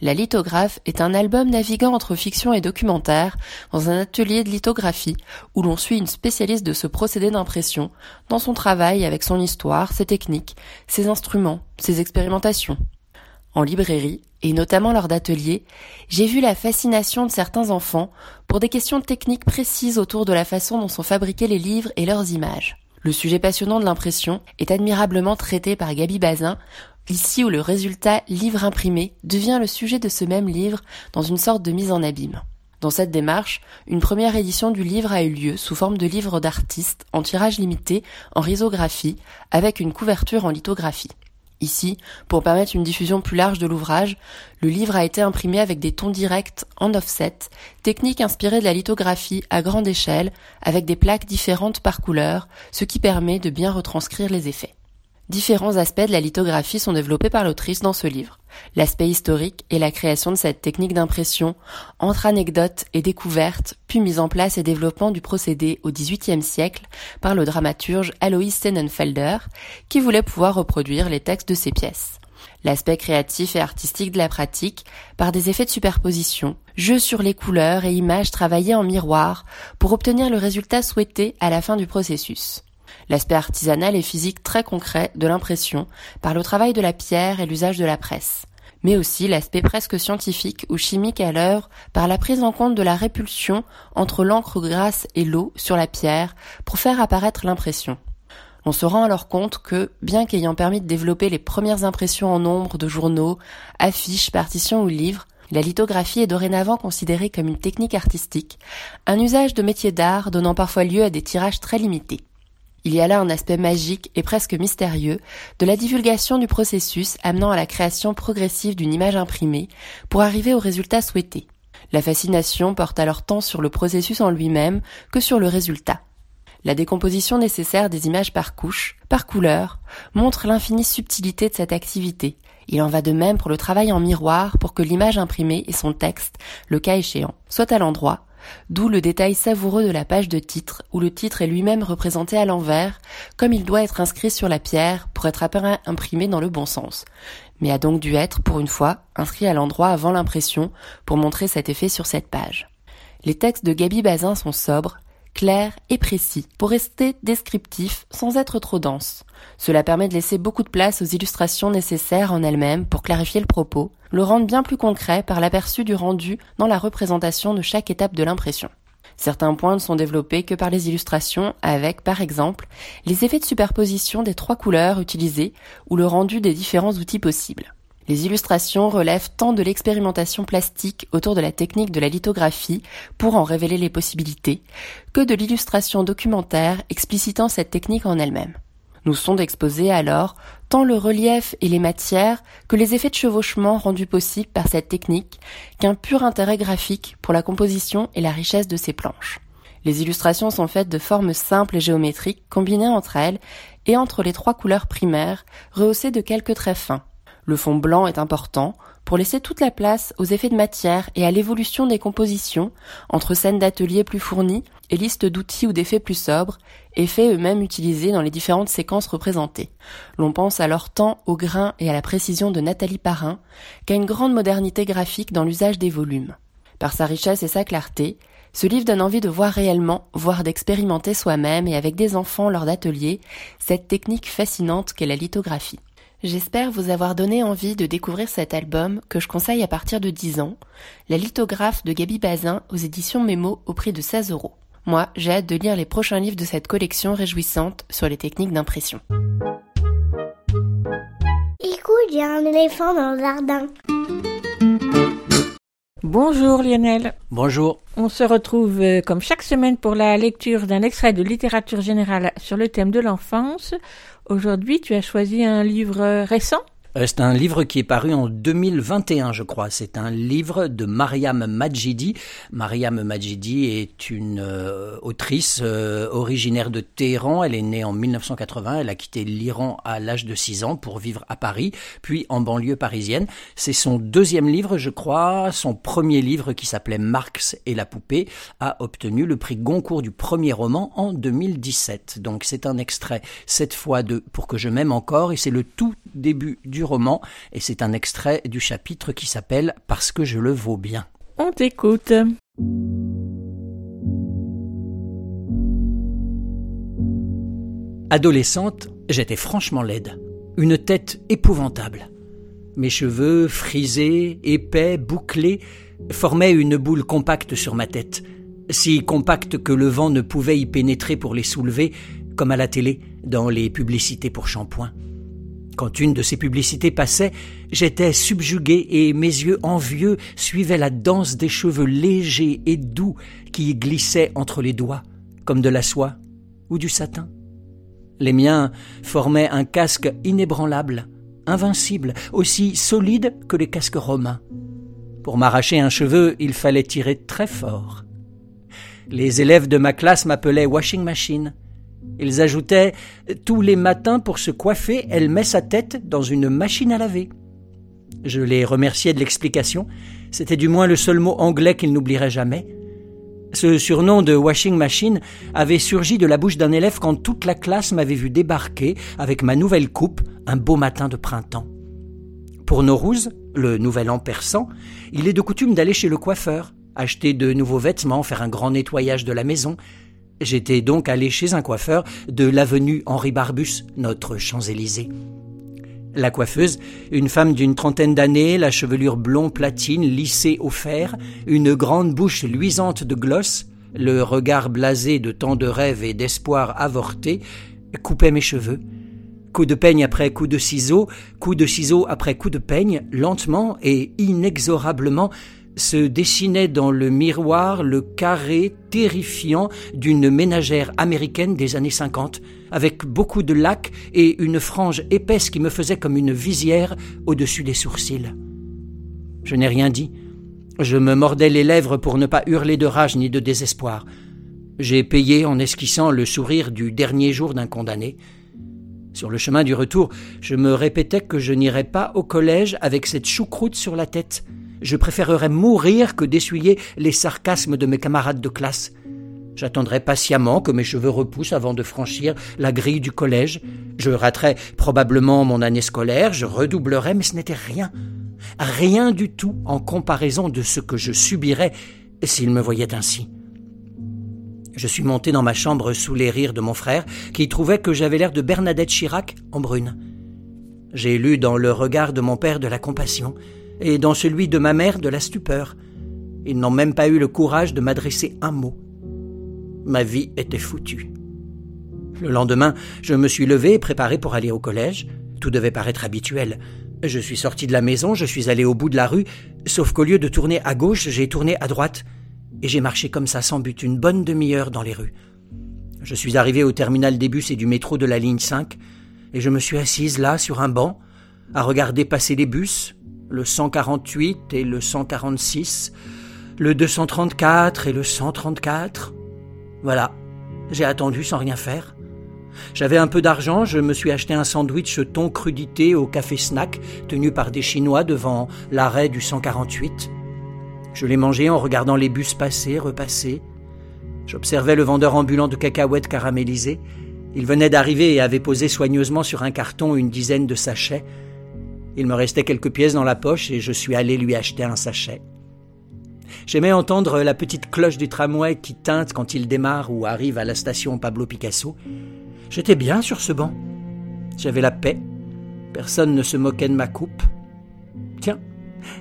La lithographe est un album naviguant entre fiction et documentaire dans un atelier de lithographie où l'on suit une spécialiste de ce procédé d'impression dans son travail avec son histoire, ses techniques, ses instruments, ses expérimentations en librairie, et notamment lors d'ateliers, j'ai vu la fascination de certains enfants pour des questions techniques précises autour de la façon dont sont fabriqués les livres et leurs images. Le sujet passionnant de l'impression est admirablement traité par Gabi Bazin, ici où le résultat livre imprimé devient le sujet de ce même livre dans une sorte de mise en abîme. Dans cette démarche, une première édition du livre a eu lieu sous forme de livre d'artiste en tirage limité en risographie avec une couverture en lithographie. Ici, pour permettre une diffusion plus large de l'ouvrage, le livre a été imprimé avec des tons directs en offset, technique inspirée de la lithographie à grande échelle, avec des plaques différentes par couleur, ce qui permet de bien retranscrire les effets. Différents aspects de la lithographie sont développés par l'autrice dans ce livre. L'aspect historique et la création de cette technique d'impression, entre anecdotes et découvertes, puis mise en place et développement du procédé au XVIIIe siècle par le dramaturge Alois Sennenfelder, qui voulait pouvoir reproduire les textes de ses pièces. L'aspect créatif et artistique de la pratique, par des effets de superposition, jeux sur les couleurs et images travaillées en miroir pour obtenir le résultat souhaité à la fin du processus l'aspect artisanal et physique très concret de l'impression par le travail de la pierre et l'usage de la presse, mais aussi l'aspect presque scientifique ou chimique à l'œuvre par la prise en compte de la répulsion entre l'encre grasse et l'eau sur la pierre pour faire apparaître l'impression. On se rend alors compte que, bien qu'ayant permis de développer les premières impressions en nombre de journaux, affiches, partitions ou livres, la lithographie est dorénavant considérée comme une technique artistique, un usage de métier d'art donnant parfois lieu à des tirages très limités. Il y a là un aspect magique et presque mystérieux de la divulgation du processus amenant à la création progressive d'une image imprimée pour arriver au résultat souhaité. La fascination porte alors tant sur le processus en lui-même que sur le résultat. La décomposition nécessaire des images par couche, par couleur, montre l'infinie subtilité de cette activité. Il en va de même pour le travail en miroir pour que l'image imprimée et son texte, le cas échéant, soient à l'endroit d'où le détail savoureux de la page de titre, où le titre est lui-même représenté à l'envers, comme il doit être inscrit sur la pierre pour être imprimé dans le bon sens, mais a donc dû être, pour une fois, inscrit à l'endroit avant l'impression pour montrer cet effet sur cette page. Les textes de Gabi Bazin sont sobres, clair et précis, pour rester descriptif sans être trop dense. Cela permet de laisser beaucoup de place aux illustrations nécessaires en elles-mêmes pour clarifier le propos, le rendre bien plus concret par l'aperçu du rendu dans la représentation de chaque étape de l'impression. Certains points ne sont développés que par les illustrations avec, par exemple, les effets de superposition des trois couleurs utilisées ou le rendu des différents outils possibles. Les illustrations relèvent tant de l'expérimentation plastique autour de la technique de la lithographie pour en révéler les possibilités, que de l'illustration documentaire explicitant cette technique en elle-même. Nous sont exposés alors tant le relief et les matières que les effets de chevauchement rendus possibles par cette technique qu'un pur intérêt graphique pour la composition et la richesse de ces planches. Les illustrations sont faites de formes simples et géométriques combinées entre elles et entre les trois couleurs primaires rehaussées de quelques traits fins, le fond blanc est important pour laisser toute la place aux effets de matière et à l'évolution des compositions entre scènes d'atelier plus fournies et listes d'outils ou d'effets plus sobres, effets eux-mêmes utilisés dans les différentes séquences représentées. L'on pense alors tant au grain et à la précision de Nathalie Parrain qu'à une grande modernité graphique dans l'usage des volumes. Par sa richesse et sa clarté, ce livre donne envie de voir réellement, voire d'expérimenter soi-même et avec des enfants lors d'ateliers, cette technique fascinante qu'est la lithographie. J'espère vous avoir donné envie de découvrir cet album que je conseille à partir de 10 ans, La lithographe de Gabi Bazin aux éditions Mémo au prix de 16 euros. Moi, j'ai hâte de lire les prochains livres de cette collection réjouissante sur les techniques d'impression. Écoute, il y a un éléphant dans le jardin. Bonjour Lionel. Bonjour. On se retrouve euh, comme chaque semaine pour la lecture d'un extrait de littérature générale sur le thème de l'enfance. Aujourd'hui, tu as choisi un livre récent? C'est un livre qui est paru en 2021, je crois. C'est un livre de Mariam Majidi. Mariam Majidi est une euh, autrice euh, originaire de Téhéran. Elle est née en 1980. Elle a quitté l'Iran à l'âge de 6 ans pour vivre à Paris, puis en banlieue parisienne. C'est son deuxième livre, je crois. Son premier livre, qui s'appelait Marx et la poupée, a obtenu le prix Goncourt du premier roman en 2017. Donc c'est un extrait, cette fois de Pour que je m'aime encore, et c'est le tout début du roman, et c'est un extrait du chapitre qui s'appelle Parce que je le vaux bien. On t'écoute. Adolescente, j'étais franchement laide. Une tête épouvantable. Mes cheveux, frisés, épais, bouclés, formaient une boule compacte sur ma tête, si compacte que le vent ne pouvait y pénétrer pour les soulever, comme à la télé, dans les publicités pour shampoing. Quand une de ces publicités passait, j'étais subjugué et mes yeux envieux suivaient la danse des cheveux légers et doux qui glissaient entre les doigts, comme de la soie ou du satin. Les miens formaient un casque inébranlable, invincible, aussi solide que les casques romains. Pour m'arracher un cheveu, il fallait tirer très fort. Les élèves de ma classe m'appelaient washing machine. Ils ajoutaient Tous les matins pour se coiffer, elle met sa tête dans une machine à laver. Je les remerciais de l'explication. C'était du moins le seul mot anglais qu'ils n'oublieraient jamais. Ce surnom de washing machine avait surgi de la bouche d'un élève quand toute la classe m'avait vu débarquer avec ma nouvelle coupe un beau matin de printemps. Pour Norouz, le nouvel an persan, il est de coutume d'aller chez le coiffeur, acheter de nouveaux vêtements, faire un grand nettoyage de la maison, J'étais donc allé chez un coiffeur de l'avenue Henri Barbus, notre Champs-Élysées. La coiffeuse, une femme d'une trentaine d'années, la chevelure blond platine lissée au fer, une grande bouche luisante de gloss, le regard blasé de tant de rêves et d'espoirs avortés, coupait mes cheveux. Coup de peigne après coup de ciseaux, coup de ciseaux après coup de peigne, lentement et inexorablement, se dessinait dans le miroir le carré terrifiant d'une ménagère américaine des années 50, avec beaucoup de lacs et une frange épaisse qui me faisait comme une visière au-dessus des sourcils. Je n'ai rien dit. Je me mordais les lèvres pour ne pas hurler de rage ni de désespoir. J'ai payé en esquissant le sourire du dernier jour d'un condamné. Sur le chemin du retour, je me répétais que je n'irais pas au collège avec cette choucroute sur la tête. Je préférerais mourir que d'essuyer les sarcasmes de mes camarades de classe. J'attendrai patiemment que mes cheveux repoussent avant de franchir la grille du collège. Je raterai probablement mon année scolaire, je redoublerai, mais ce n'était rien. Rien du tout en comparaison de ce que je subirais s'il me voyait ainsi. Je suis monté dans ma chambre sous les rires de mon frère, qui trouvait que j'avais l'air de Bernadette Chirac en brune. J'ai lu dans le regard de mon père de la compassion, et dans celui de ma mère de la stupeur. Ils n'ont même pas eu le courage de m'adresser un mot. Ma vie était foutue. Le lendemain, je me suis levé et préparé pour aller au collège. Tout devait paraître habituel. Je suis sorti de la maison, je suis allé au bout de la rue, sauf qu'au lieu de tourner à gauche, j'ai tourné à droite, et j'ai marché comme ça sans but une bonne demi-heure dans les rues. Je suis arrivé au terminal des bus et du métro de la ligne 5, et je me suis assise là sur un banc, à regarder passer les bus, le 148 et le 146, le 234 et le 134. Voilà, j'ai attendu sans rien faire. J'avais un peu d'argent, je me suis acheté un sandwich thon crudité au café snack tenu par des Chinois devant l'arrêt du 148. Je l'ai mangé en regardant les bus passer, repasser. J'observais le vendeur ambulant de cacahuètes caramélisées. Il venait d'arriver et avait posé soigneusement sur un carton une dizaine de sachets. Il me restait quelques pièces dans la poche et je suis allé lui acheter un sachet. J'aimais entendre la petite cloche du tramway qui teinte quand il démarre ou arrive à la station Pablo Picasso. J'étais bien sur ce banc. J'avais la paix. Personne ne se moquait de ma coupe. Tiens,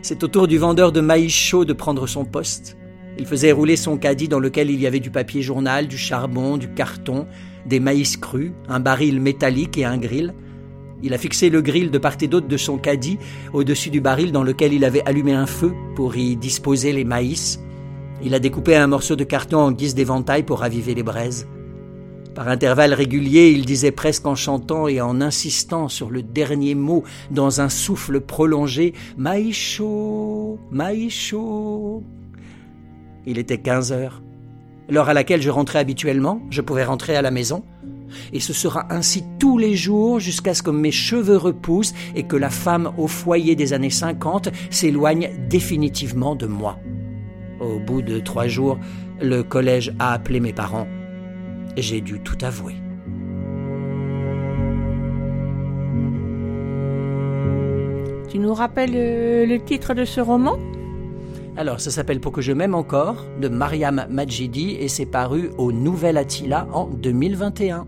c'est au tour du vendeur de maïs chaud de prendre son poste. Il faisait rouler son caddie dans lequel il y avait du papier journal, du charbon, du carton, des maïs crus, un baril métallique et un grill. Il a fixé le grill de part et d'autre de son caddie au-dessus du baril dans lequel il avait allumé un feu pour y disposer les maïs. Il a découpé un morceau de carton en guise d'éventail pour raviver les braises. Par intervalles réguliers, il disait presque en chantant et en insistant sur le dernier mot dans un souffle prolongé maïs chaud. Il était quinze heures. L'heure à laquelle je rentrais habituellement, je pouvais rentrer à la maison. Et ce sera ainsi tous les jours jusqu'à ce que mes cheveux repoussent et que la femme au foyer des années 50 s'éloigne définitivement de moi. Au bout de trois jours, le collège a appelé mes parents. J'ai dû tout avouer. Tu nous rappelles euh, le titre de ce roman? Alors, ça s'appelle Pour que je m'aime encore, de Mariam Majidi, et c'est paru au Nouvel Attila en 2021.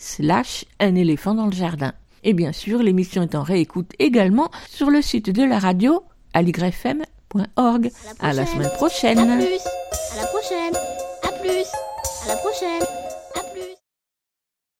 slash un éléphant dans le jardin. Et bien sûr, l'émission est en réécoute également sur le site de la radio aligrefm.org. À la semaine prochaine. À plus. À la prochaine. À plus. À la prochaine.